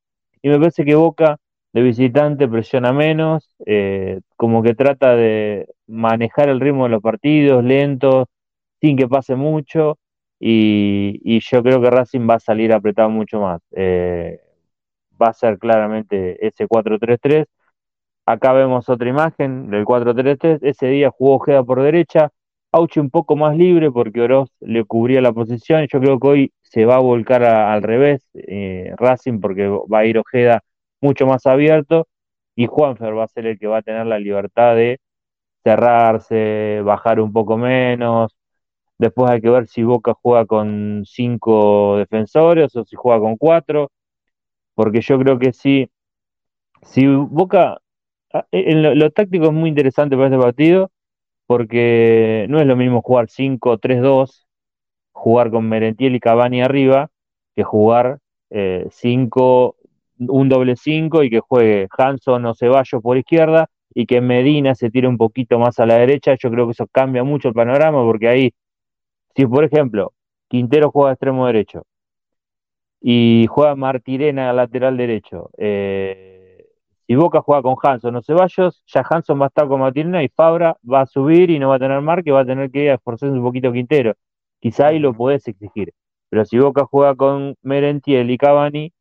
y me parece que Boca de visitante presiona menos, eh, como que trata de manejar el ritmo de los partidos lentos, sin que pase mucho y, yo creo que Racing va a salir apretado mucho más. Eh, va a ser claramente ese 4-3-3 Acá vemos otra imagen del 4-3-3. Ese día jugó Ojeda por derecha. Auchi un poco más libre porque Oroz le cubría la posición. Yo creo que hoy se va a volcar al revés eh, Racing porque va a ir Ojeda mucho más abierto y Juanfer va a ser el que va a tener la libertad de cerrarse, bajar un poco menos. Después hay que ver si Boca juega con cinco defensores o si juega con cuatro, porque yo creo que sí, si Boca Ah, eh, en lo, táctico es muy interesante para este partido porque no es lo mismo jugar 5-3-2, jugar con Merentiel y Cavani arriba, que jugar 5, eh, un doble 5 y que juegue Hanson o Ceballos por izquierda y que Medina se tire un poquito más a la derecha. Yo creo que eso cambia mucho el panorama porque ahí, si por ejemplo Quintero juega extremo derecho y juega Martirena lateral derecho, eh, si Boca juega con Hanson o Ceballos, ya Hanson va a estar con Matirena y Fabra va a subir y no va a tener marca y va a tener que esforzarse un poquito Quintero. Quizá ahí lo podés exigir. Pero si Boca juega con Merentiel y Cavani,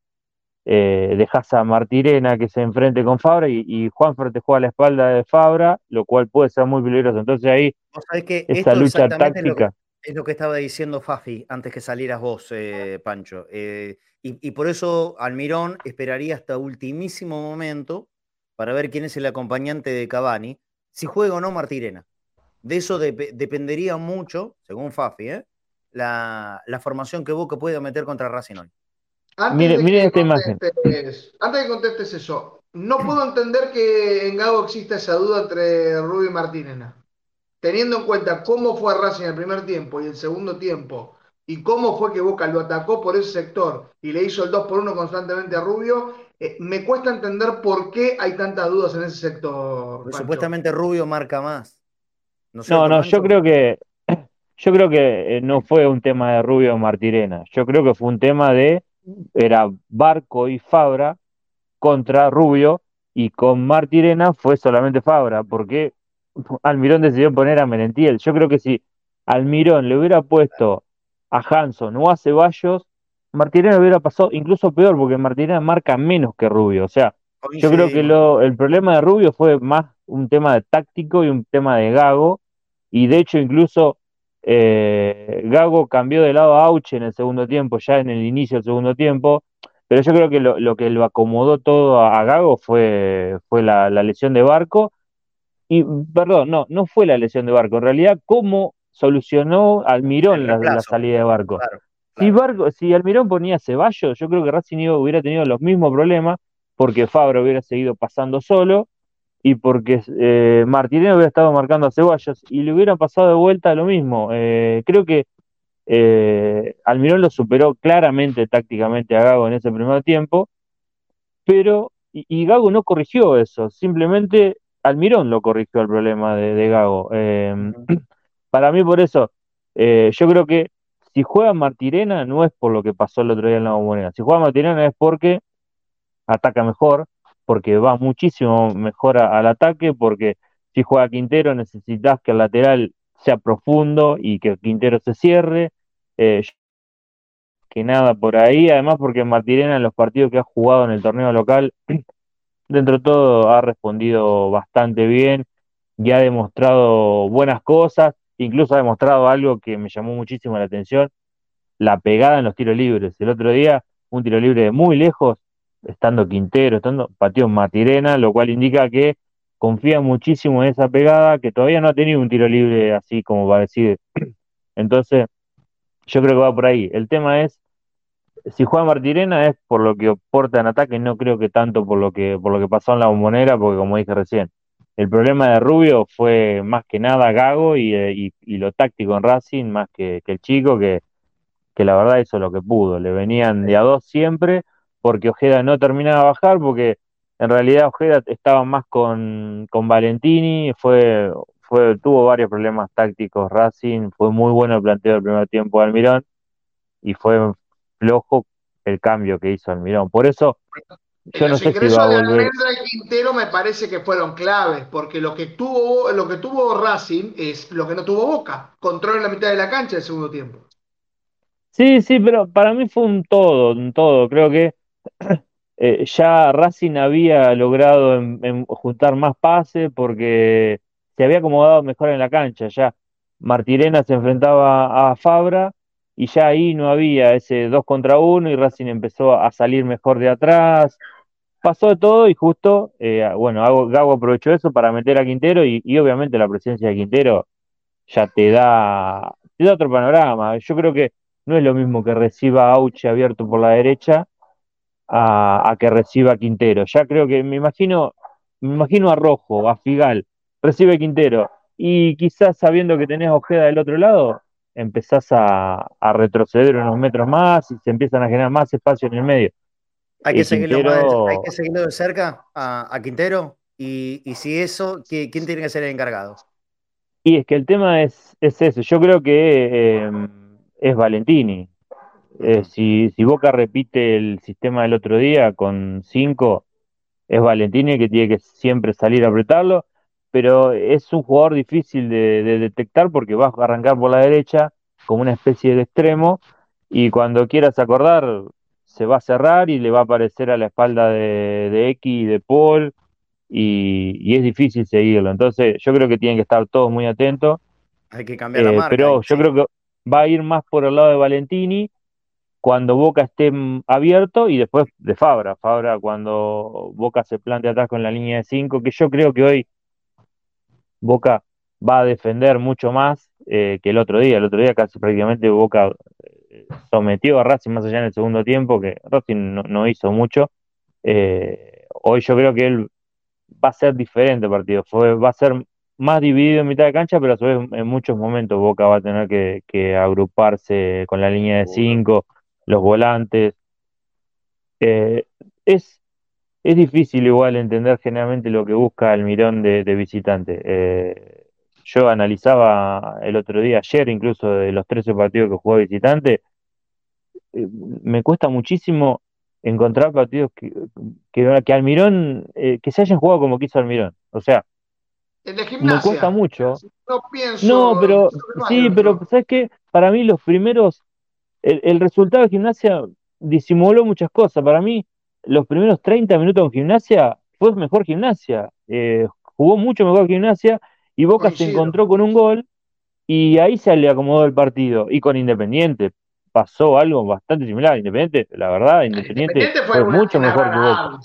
eh, dejas a Martirena que se enfrente con Fabra y, y Juanfer te juega a la espalda de Fabra, lo cual puede ser muy peligroso. Entonces ahí, esa lucha táctica. Es lo, que, estaba diciendo Fafi antes que salieras vos, eh, Pancho. Eh, y, por eso Almirón esperaría hasta ultimísimo momento para ver quién es el acompañante de Cavani, si juega o no Martirena. De eso dependería mucho, según Fafi, ¿eh? la, formación que Boca pueda meter contra Racing hoy. Antes mire, esta imagen. Antes de que contestes eso, no puedo entender que en Gago exista esa duda entre Rubio y Martirena. Teniendo en cuenta cómo fue Racing el primer tiempo y el segundo tiempo, y cómo fue que Boca lo atacó por ese sector y le hizo el 2 por 1 constantemente a Rubio, eh, me cuesta entender por qué hay tantas dudas en ese sector. supuestamente Rubio marca más. No, no, yo creo que yo creo que no fue un tema de Rubio o Martirena. Yo creo que fue un tema de era Barco y Fabra contra Rubio y con Martirena fue solamente Fabra, porque Almirón decidió poner a Merentiel. Yo creo que si Almirón le hubiera puesto a Hanson o a Ceballos, Martínez hubiera pasado incluso peor, porque Martínez marca menos que Rubio. O sea, yo creo que lo, el problema de Rubio fue más un tema de táctico y un tema de Gago, y de hecho incluso eh, Gago cambió de lado a Auche en el segundo tiempo, ya en el inicio del segundo tiempo, pero yo creo que lo, que lo acomodó todo a, Gago fue, fue la, lesión de Barco, y perdón, no, no fue la lesión de Barco, en realidad cómo solucionó Almirón la, la, salida de Barco. Si, Barco. si Almirón ponía Ceballos, yo creo que Racing hubiera tenido los mismos problemas porque Fabro hubiera seguido pasando solo y porque eh, Martínez hubiera estado marcando a Ceballos y le hubiera pasado de vuelta lo mismo. Eh, creo que eh, Almirón lo superó claramente tácticamente a Gago en ese primer tiempo, pero y, Gago no corrigió eso, simplemente Almirón lo corrigió el problema de, de Gago. Para mí, por eso, eh, yo creo que si juega Martirena no es por lo que pasó el otro día en la bombonera. Si juega Martirena es porque ataca mejor, porque va muchísimo mejor al ataque, porque si juega Quintero necesitas que el lateral sea profundo y que Quintero se cierre. Eh, que nada por ahí, además porque Martirena en los partidos que ha jugado en el torneo local, dentro de todo ha respondido bastante bien y ha demostrado buenas cosas, incluso ha demostrado algo que me llamó muchísimo la atención, la pegada en los tiros libres. El otro día, un tiro libre de muy lejos, estando Quintero, estando pateó Matirena, lo cual indica que confía muchísimo en esa pegada, que todavía no ha tenido un tiro libre así como va a decir. Entonces, yo creo que va por ahí. El tema es, si juega Martirena es por lo que aporta en ataque, no creo que tanto por lo que, por lo que pasó en la bombonera, porque como dije recién, el problema de Rubio fue más que nada Gago y, eh, lo táctico en Racing, más que, el chico, que, que la verdad hizo lo que pudo. Le venían de a dos siempre porque Ojeda no terminaba de bajar, porque en realidad Ojeda estaba más con, con Valentini, fue, fue, tuvo varios problemas tácticos Racing, fue muy bueno el planteo del primer tiempo de Almirón y fue flojo el cambio que hizo Almirón. Por eso yo no sé si va a volver. De Quintero me parece que fueron claves, porque lo que tuvo lo que tuvo Racing es lo que no tuvo Boca, control en la mitad de la cancha el segundo tiempo. Sí, sí, pero para mí fue un todo, un todo. Creo que eh, ya Racing había logrado juntar más pases porque se había acomodado mejor en la cancha. Ya Martirena se enfrentaba a Fabra y ya ahí no había ese 2 contra 1 y Racing empezó a salir mejor de atrás. Pasó de todo y justo, eh, bueno, Gago aprovechó eso para meter a Quintero y, obviamente la presencia de Quintero ya te da, te da otro panorama. Yo creo que no es lo mismo que reciba Auche abierto por la derecha a, que reciba Quintero. Ya creo que me imagino, me imagino a Rojo, a Figal, recibe Quintero, y quizás sabiendo que tenés Ojeda del otro lado, empezás a, retroceder unos metros más y se empiezan a generar más espacio en el medio. Hay que, seguirlo, hay que seguirlo de cerca a, Quintero. Y, si eso, ¿quién tiene que ser el encargado? Y es que el tema es, es eso. Yo creo que eh, es Valentini. Eh, si, si, Boca repite el sistema del otro día con cinco, es Valentini que tiene que siempre salir a apretarlo, pero es un jugador difícil de, detectar porque va a arrancar por la derecha como una especie de extremo y cuando quieras acordar se va a cerrar y le va a aparecer a la espalda de, de X y de Paul y, es difícil seguirlo. Entonces yo creo que tienen que estar todos muy atentos. Hay que cambiar la eh, marca. Pero yo creo que va a ir más por el lado de Valentini cuando Boca esté abierto y después de Fabra. Fabra cuando Boca se plantea atrás con la línea de 5, que yo creo que hoy Boca va a defender mucho más eh, que el otro día. El otro día casi prácticamente Boca eh, sometió a Racing más allá en el segundo tiempo, que Racing no, hizo mucho. Eh, hoy yo creo que él va a ser diferente el partido. Fue, va a ser más dividido en mitad de cancha, pero a su vez en muchos momentos Boca va a tener que, que agruparse con la línea de 5 los volantes. Eh, es, es difícil igual entender generalmente lo que busca el mirón de, visitante. Eh, yo analizaba el otro día, ayer incluso, de los 13 partidos que jugó visitante, eh, me cuesta muchísimo encontrar partidos que, que, Almirón, que se hayan jugado como quiso Almirón. O sea, me cuesta mucho. No, pienso, no pero sí, pero ¿sabes qué? Para mí los primeros el, resultado de gimnasia disimuló muchas cosas. Para mí, los primeros 30 minutos en gimnasia fue mejor gimnasia. Eh, jugó mucho mejor gimnasia y Boca se encontró con un gol y ahí se le acomodó el partido. Y con Independiente pasó algo bastante similar. Independiente, la verdad, Independiente, fue, mucho mejor que Boca.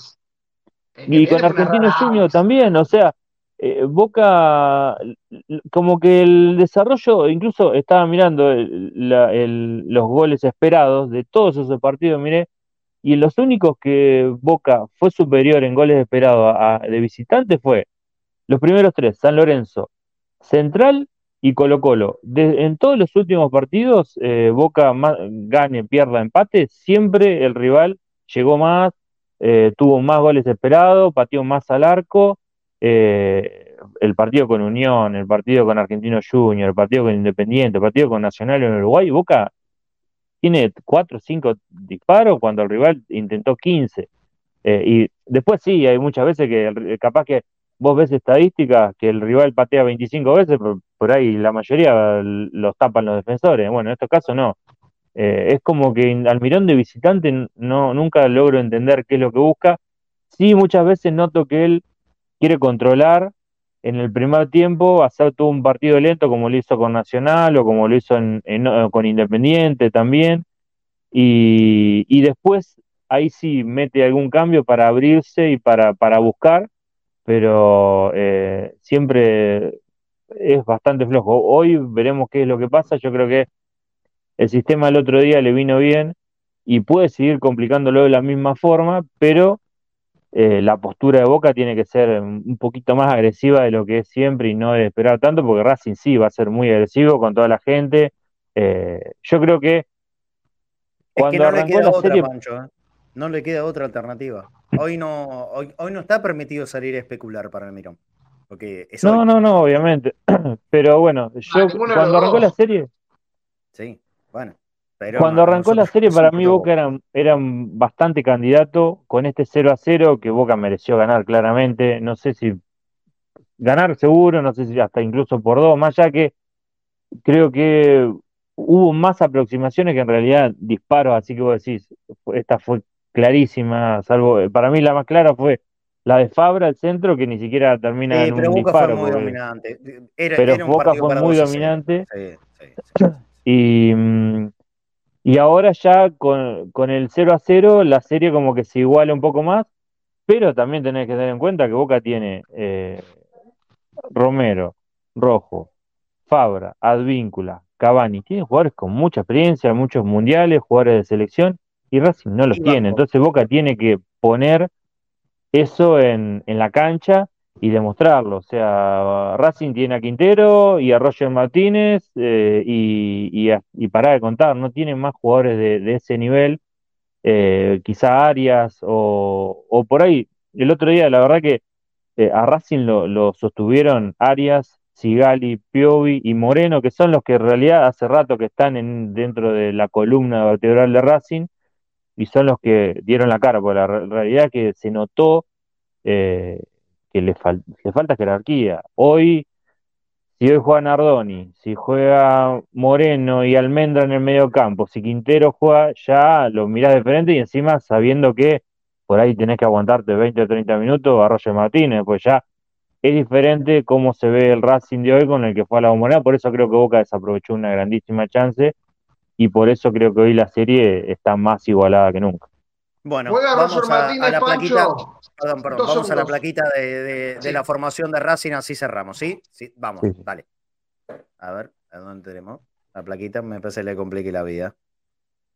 Y con Argentino Junior también, o sea, eh, Boca, como que el desarrollo, incluso estaba mirando los goles esperados de todos esos partidos, mire, y los únicos que Boca fue superior en goles esperados de visitante fue los primeros tres, San Lorenzo, Central y Colo Colo. en todos los últimos partidos, eh, Boca gane, pierda, empate, siempre el rival llegó más, eh, tuvo más goles esperados, pateó más al arco eh, el partido con Unión, el partido con Argentino Junior, el partido con Independiente, el partido con Nacional en Uruguay, Boca tiene 4 o 5 disparos cuando el rival intentó 15. Eh, y después sí, hay muchas veces que capaz que vos ves estadísticas que el rival patea 25 veces, por, por ahí la mayoría los tapan los defensores. Bueno, en estos casos no. Eh, es como que Almirón de visitante no, nunca logro entender qué es lo que busca. Sí, muchas veces noto que él quiere controlar en el primer tiempo, hacer todo un partido lento como lo hizo con Nacional o como lo hizo con Independiente también. Y, y, después ahí sí mete algún cambio para abrirse y para, para buscar, pero eh, siempre es bastante flojo. Hoy veremos qué es lo que pasa. Yo creo que el sistema el otro día le vino bien y puede seguir complicándolo de la misma forma, pero eh, la postura de Boca tiene que ser un poquito más agresiva de lo que es siempre y no de esperar tanto, porque Racing sí va a ser muy agresivo con toda la gente. Eh, yo creo que cuando arrancó la serie... ¿eh? No le queda otra alternativa. Hoy no, hoy, no está permitido salir a especular para el Mirón. Porque no, no, no, obviamente. Pero bueno, yo cuando arrancó la serie. Sí, bueno. Cuando arrancó la serie, para mí Boca eran, eran bastante candidato con este 0 a 0 que Boca mereció ganar claramente. No sé si ganar seguro, no sé si hasta incluso por dos, más ya que creo que hubo más aproximaciones que en realidad disparos, así que vos decís, esta fue clarísima, salvo para mí la más clara fue la de Fabra, el centro, que ni siquiera termina en un disparo. Fue muy dominante. pero Boca fue muy dominante. y, mm, y ahora ya con, el 0 a 0, la serie como que se iguala un poco más, pero también tenés que tener en cuenta que Boca tiene eh, Romero, Rojo, Fabra, Advíncula, Cavani, tiene jugadores con mucha experiencia, muchos mundiales, jugadores de selección, y Racing no los tiene. Entonces Boca tiene que poner eso en, en la cancha y demostrarlo. O sea, Racing tiene a Quintero y a Roger Martínez eh, y, y, para de contar, no tienen más jugadores de, ese nivel, eh, quizá Arias o, o, por ahí. El otro día, la verdad que eh, a Racing lo, sostuvieron Arias, Sigali, Piovi y Moreno, que son los que en realidad hace rato que están en, dentro de la columna vertebral de Racing y son los que dieron la cara, porque la realidad que se notó que le, le falta jerarquía. Hoy, si hoy juega Nardoni, si juega Moreno y Almendra en el medio campo, si Quintero juega, ya lo mirás de frente y encima sabiendo que por ahí tenés que aguantarte 20 o 30 minutos a Roger Martínez, pues ya es diferente cómo se ve el Racing de hoy con el que fue a la bombonera, por eso creo que Boca desaprovechó una grandísima chance y por eso creo que hoy la serie está más igualada que nunca. Bueno, vamos a, la plaquita, perdón, perdón, vamos a la plaquita de, la formación de Racing, así cerramos, ¿sí? Sí, vamos, dale. A ver, ¿a dónde tenemos? La plaquita me parece que le complique la vida.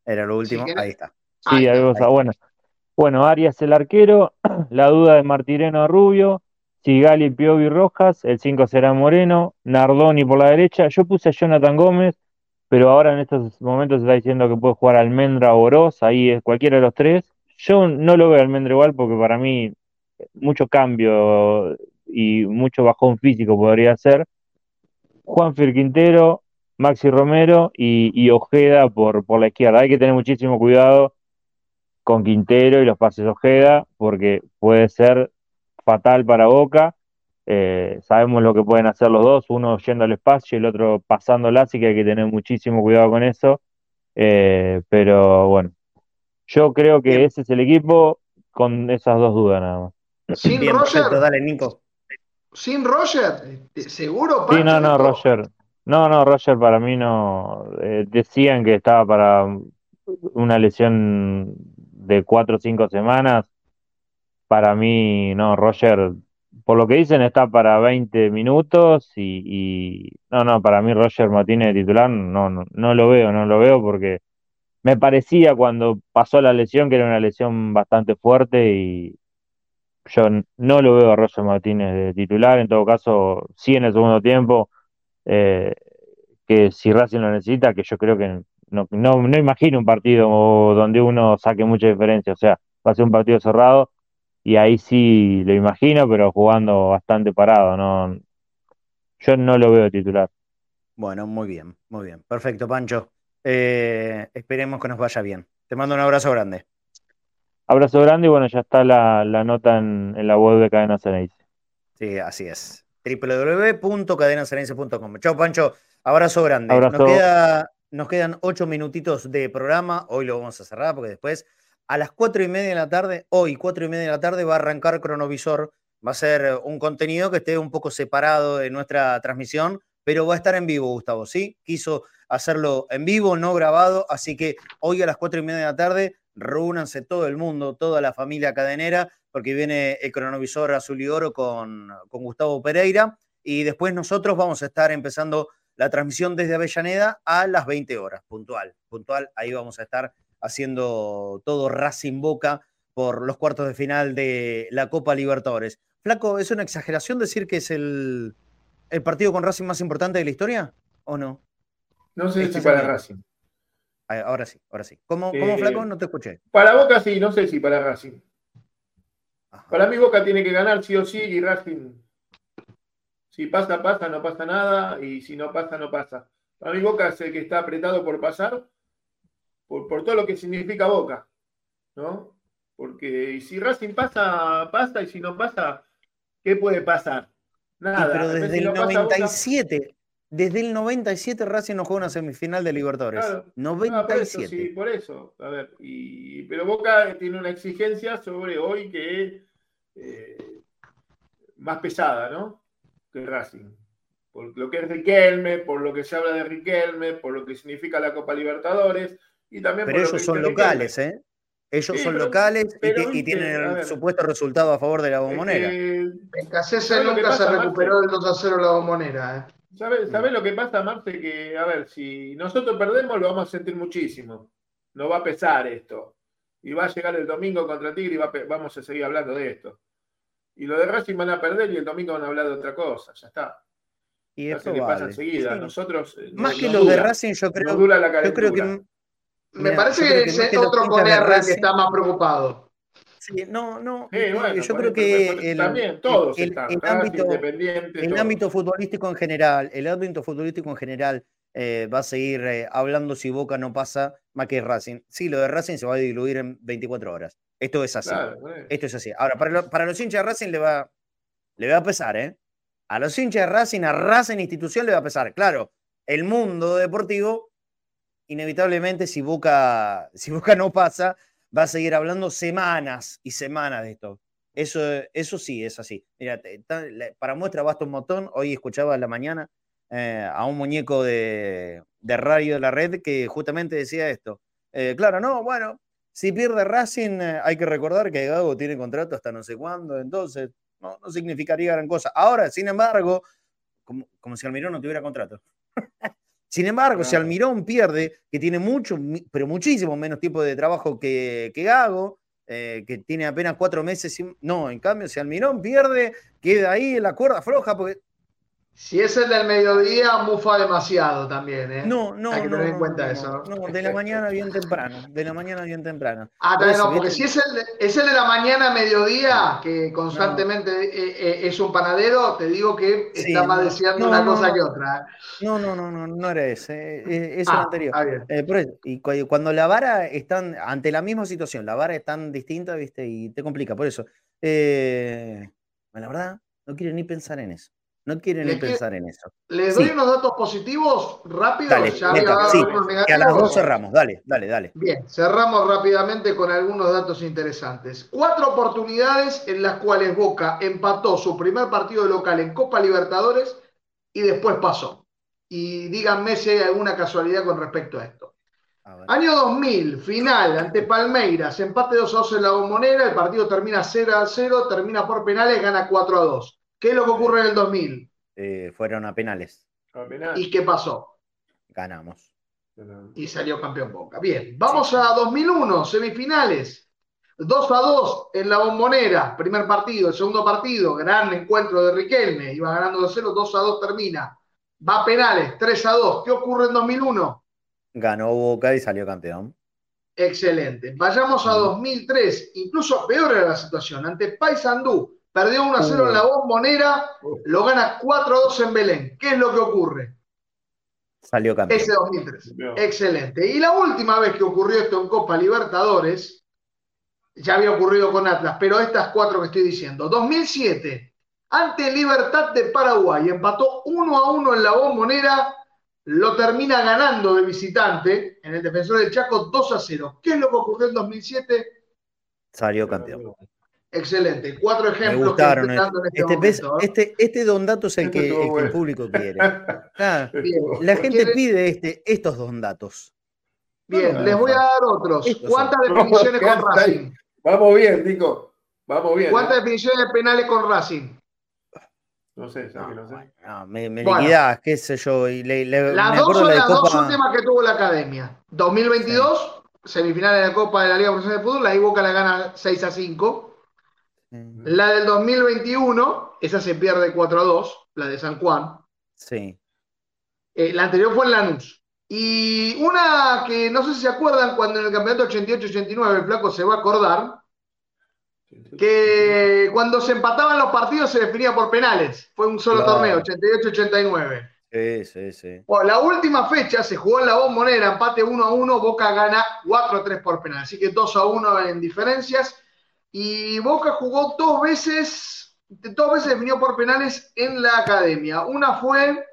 Era lo último, ahí está. Sí, algo bueno. Bueno, Arias el arquero, la duda de Martireno Rubio, Sigali, Piovi Rojas, el 5 será Moreno, Nardoni por la derecha. Yo puse a Jonathan Gómez, pero ahora en estos momentos se está diciendo que puede jugar Almendra o Oroz, ahí es cualquiera de los tres. Yo no lo veo Almendra igual porque para mí mucho cambio y mucho bajón físico podría ser. Juan Quintero, Maxi Romero y, Ojeda por, por la izquierda. Hay que tener muchísimo cuidado con Quintero y los pases Ojeda porque puede ser fatal para Boca. Eh, sabemos lo que pueden hacer los dos, uno yendo al espacio y el otro pasándola, así que hay que tener muchísimo cuidado con eso. Eh, pero bueno, yo creo que ese es el equipo con esas dos dudas nada más. Sin Roger. dale, Nico. Sin Roger, seguro. sí, no, no, Roger. No, no, Roger para mí no. Eh, decían que estaba para una lesión de cuatro o cinco semanas. Para mí, no, Roger, por lo que dicen, está para 20 minutos y, y no, no, para mí Roger Martínez de titular no, no, no lo veo, no lo veo porque me parecía cuando pasó la lesión que era una lesión bastante fuerte y yo no lo veo a Roger Martínez de titular, en todo caso, sí en el segundo tiempo, eh, que si Racing lo necesita, que yo creo que no, no, imagino un partido donde uno saque mucha diferencia, o sea, va a ser un partido cerrado y ahí sí lo imagino, pero jugando bastante parado, no yo no lo veo titular. Bueno, muy bien, muy bien. Perfecto, Pancho. Eh, esperemos que nos vaya bien. Te mando un abrazo grande. Abrazo grande y bueno, ya está la, nota en, la web de Cadena Ceneice. Sí, así es. www.cadenaceneice.com. Chao, Pancho. Abrazo grande. Nos, nos quedan ocho minutitos de programa. Hoy lo vamos a cerrar porque después a las cuatro y media de la tarde, hoy cuatro y media de la tarde, va a arrancar Cronovisor. Va a ser un contenido que esté un poco separado de nuestra transmisión, pero va a estar en vivo, Gustavo, ¿sí? Quiso hacerlo en vivo, no grabado, así que hoy a las cuatro y media de la tarde reúnanse todo el mundo, toda la familia cadenera, porque viene el cronovisor azul y oro con, con Gustavo Pereira. Y después nosotros vamos a estar empezando la transmisión desde Avellaneda a las 20 horas, puntual, puntual. Ahí vamos a estar haciendo todo Racing Boca por los cuartos de final de la Copa Libertadores. Flaco, ¿es una exageración decir que es el, el partido con Racing más importante de la historia o no? No sé si para Racing. Ahora sí, ahora sí. ¿Cómo, eh, Flaco? No te escuché. Para Boca sí, no sé si para Racing. Para mí Boca tiene que ganar sí o sí y Racing, si pasa, pasa, no pasa nada y si no pasa, no pasa. Para mí Boca es el que está apretado por pasar por, por todo lo que significa Boca, ¿no? Porque si Racing pasa, pasa y si no pasa, ¿qué puede pasar? Nada. pero desde el 97, desde el 97 Racing no juega una semifinal de Libertadores. 97. sí, por eso. A ver, y, pero Boca tiene una exigencia sobre hoy que es eh, más pesada, ¿no? Que Racing. Por lo que es Riquelme, por lo que se habla de Riquelme, por lo que significa la Copa Libertadores y también Pero ellos son locales, ¿eh? Ellos son locales y, tienen el supuesto resultado a favor de la bombonera. en Casese nunca se recuperó el 2 a 0 la bombonera. ¿eh? ¿Sabes, mm. lo que pasa, Marte? Que, a ver, si nosotros perdemos, lo vamos a sentir muchísimo. No va a pesar esto. Y va a llegar el domingo contra Tigre y vamos a seguir hablando de esto. Y lo de Racing van a perder y el domingo van a hablar de otra cosa. Ya está. Y eso pasa enseguida. Nosotros. Eh, Más que lo de Racing, yo creo, yo creo que. Me parece que, es otro con R que está más preocupado no, no. yo creo que el, también todos el, ámbito, el ámbito futbolístico en general, el ámbito futbolístico en general eh, va a seguir eh, hablando si Boca no pasa más que Racing. Sí, lo de Racing se va a diluir en 24 horas. Esto es así. Esto es así. Ahora, para, los hinchas de Racing le va, le va a pesar, ¿eh? A los hinchas de Racing, a Racing institución le va a pesar. Claro, el mundo deportivo, inevitablemente, si Boca, si Boca no pasa, va a seguir hablando semanas y semanas de esto. Eso, eso sí es así. Mira, para muestra basta un montón. Hoy escuchaba en la mañana eh, a un muñeco de, radio de la red que justamente decía esto. Eh, claro, no, bueno, si pierde Racing, eh, hay que recordar que Gago tiene contrato hasta no sé cuándo, entonces no, no significaría gran cosa. Ahora, sin embargo, como, como si Almirón no tuviera contrato. Sin embargo, si Almirón pierde, que tiene mucho, pero muchísimo menos tiempo de trabajo que, que Gago, eh, que tiene apenas cuatro meses, no, en cambio, si Almirón pierde, queda ahí en la cuerda floja, porque si es el del mediodía, mufa demasiado también, ¿eh? No, no, Hay que tener en cuenta eso. No, de la mañana bien temprano, de la mañana bien temprano. Ah, no, porque si es el, es el de la mañana mediodía, que constantemente eh, eh, es un panadero, te digo que está más deseando una cosa que otra. No, no, no, no, no era ese, es el ah, anterior. y cuando la vara están ante la misma situación, la vara es tan distinta, ¿viste? Y te complica, por eso. la verdad, no quiero ni pensar en eso. No quieren ni pensar en eso. ¿Les doy unos datos positivos rápidos? Dale, ya sí, que a las dos cerramos. Dale, dale, dale. Bien, cerramos rápidamente con algunos datos interesantes. Cuatro oportunidades en las cuales Boca empató su primer partido local en Copa Libertadores y después pasó. Y díganme si hay alguna casualidad con respecto a esto. Año 2000, final ante Palmeiras, empate 2 a 2 en la bombonera, el partido termina 0 a 0, termina por penales, gana 4 a 2. ¿Qué es lo que ocurre en el 2000? Eh, fueron a penales. ¿Y qué pasó? Ganamos. Y salió campeón Boca. Bien, vamos a 2001, semifinales. 2 a 2 en la bombonera, primer partido, el segundo partido, gran encuentro de Riquelme, iba ganando de 0, 2 a 2 termina. Va a penales, 3 a 2. ¿Qué ocurre en 2001? Ganó Boca y salió campeón. Excelente. Vayamos a 2003, incluso peor era la situación, ante Paysandú, Perdió 1 a 0 en la bombonera, lo gana 4 a 2 en Belén. ¿Qué es lo que ocurre? Salió campeón. Ese 2003. Excelente. Y la última vez que ocurrió esto en Copa Libertadores, ya había ocurrido con Atlas, pero estas cuatro que estoy diciendo. 2007, ante Libertad de Paraguay, empató 1 a 1 en la bombonera, lo termina ganando de visitante en el defensor del Chaco 2 a 0. ¿Qué es lo que ocurrió en 2007? Salió campeón. Excelente. Cuatro ejemplos. Me gustaron. este, este, este, este, don dato es el que, el, público quiere. Ah, la gente pide este, estos don datos. Bien, les voy a dar otros. ¿Cuántas definiciones con Racing? Vamos bien, Nico. Vamos bien. ¿Cuántas ¿eh? definiciones penales con Racing? No sé, no, no sé. me, me liquidás, qué sé yo. Y le, las dos son las dos últimas que tuvo la academia. 2022, semifinal de la Copa de la Liga Profesional de Fútbol, la Boca la gana 6 a 5. La del 2021, esa se pierde 4 a 2, la de San Juan. Sí. Eh, la anterior fue en Lanús. Y una que no sé si se acuerdan cuando en el campeonato 88-89 el Flaco se va a acordar, que cuando se empataban los partidos se definía por penales. Fue un solo torneo, 88-89. Sí, sí, sí. Bueno, la última fecha se jugó en la bombonera, empate 1 a 1, Boca gana 4 a 3 por penal. Así que 2 a 1 en diferencias. Y Boca jugó dos veces, dos veces definió por penales en la academia. Una fue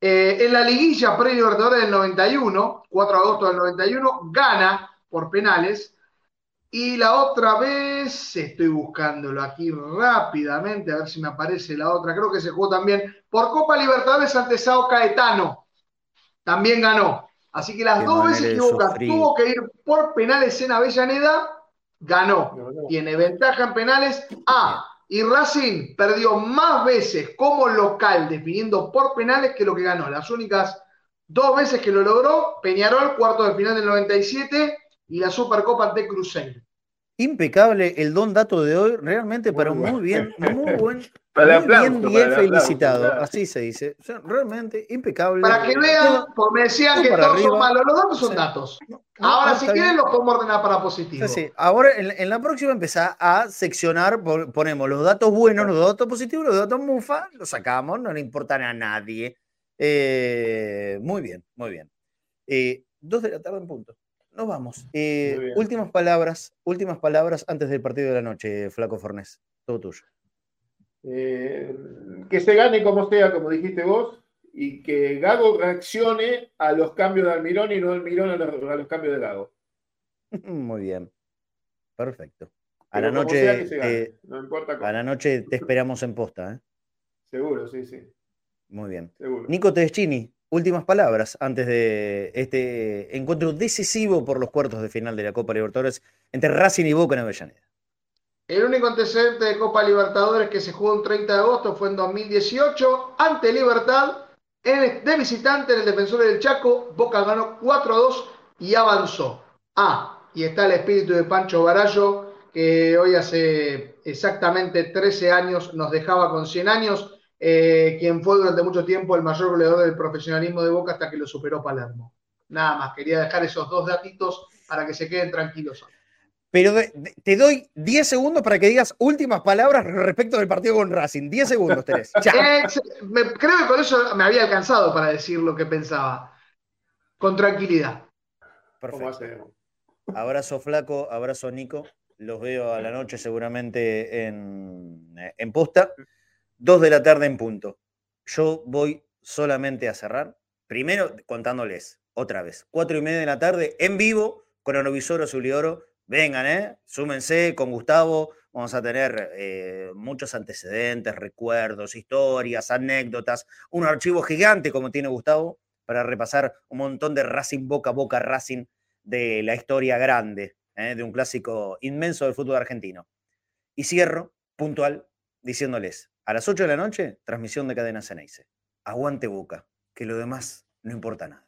eh, en la liguilla pre-libertadores del 91, 4 de agosto del 91, gana por penales. Y la otra vez, estoy buscándolo aquí rápidamente, a ver si me aparece la otra, creo que se jugó también por Copa Libertadores ante Sao Caetano. También ganó. Así que las dos veces que Boca tuvo que ir por penales en Avellaneda, ganó. Tiene ventaja en penales. Ah, y Racing perdió más veces como local definiendo por penales que lo que ganó. Las únicas dos veces que lo logró, Peñarol, cuarto de final del 97 y la Supercopa ante Cruzeiro. Impecable el don dato de hoy, realmente, pero muy bien, muy buen, bien, bien felicitado, así se dice. realmente impecable. Para que vean, porque me decían que todos son malos, los datos son datos. Ahora, si quieren, los podemos ordenar para positivo. Sí, Ahora, en, la próxima empezá a seccionar, ponemos los datos buenos, los datos positivos, los datos mufa, los sacamos, no le importan a nadie. Eh, muy bien, muy bien. Eh, dos de la tarde en punto. Nos vamos. Eh, últimas palabras, últimas palabras antes del partido de la noche, Flaco Fornés. Todo tuyo. Eh, que se gane como sea, como dijiste vos, y que Gago reaccione a los cambios de Almirón y no Almirón a los, cambios de Gago. Muy bien. Perfecto. A la noche, eh, a la noche te esperamos en posta. Seguro, sí, sí. Muy bien. Nico Tedeschini, últimas palabras antes de este encuentro decisivo por los cuartos de final de la Copa Libertadores entre Racing y Boca en Avellaneda. El único antecedente de Copa Libertadores que se jugó el 30 de agosto fue en 2018 ante Libertad de visitante en el Defensor del Chaco. Boca ganó 4-2 y avanzó. Ah, y está el espíritu de Pancho Barallo que hoy hace exactamente 13 años nos dejaba con 100 años eh, quien fue durante mucho tiempo el mayor goleador del profesionalismo de Boca hasta que lo superó Palermo. Nada más, quería dejar esos dos datitos para que se queden tranquilos. Pero te doy 10 segundos para que digas últimas palabras respecto del partido con Racing. 10 segundos tenés. creo que con eso me había alcanzado para decir lo que pensaba. Con tranquilidad. Perfecto. Abrazo flaco, abrazo Nico. Los veo a la noche seguramente en, en posta. Dos de la tarde en punto. Yo voy solamente a cerrar. Primero contándoles otra vez. Cuatro y media de la tarde en vivo con Anovisor Azul y Oro. Vengan, ¿eh? Súmense con Gustavo. Vamos a tener eh, muchos antecedentes, recuerdos, historias, anécdotas. Un archivo gigante como tiene Gustavo para repasar un montón de Racing Boca Boca Racing de la historia grande, ¿eh? de un clásico inmenso del fútbol argentino. Y cierro puntual diciéndoles, a las 8 de la noche, transmisión de Cadena Ceneice. Aguante Boca, que lo demás no importa nada.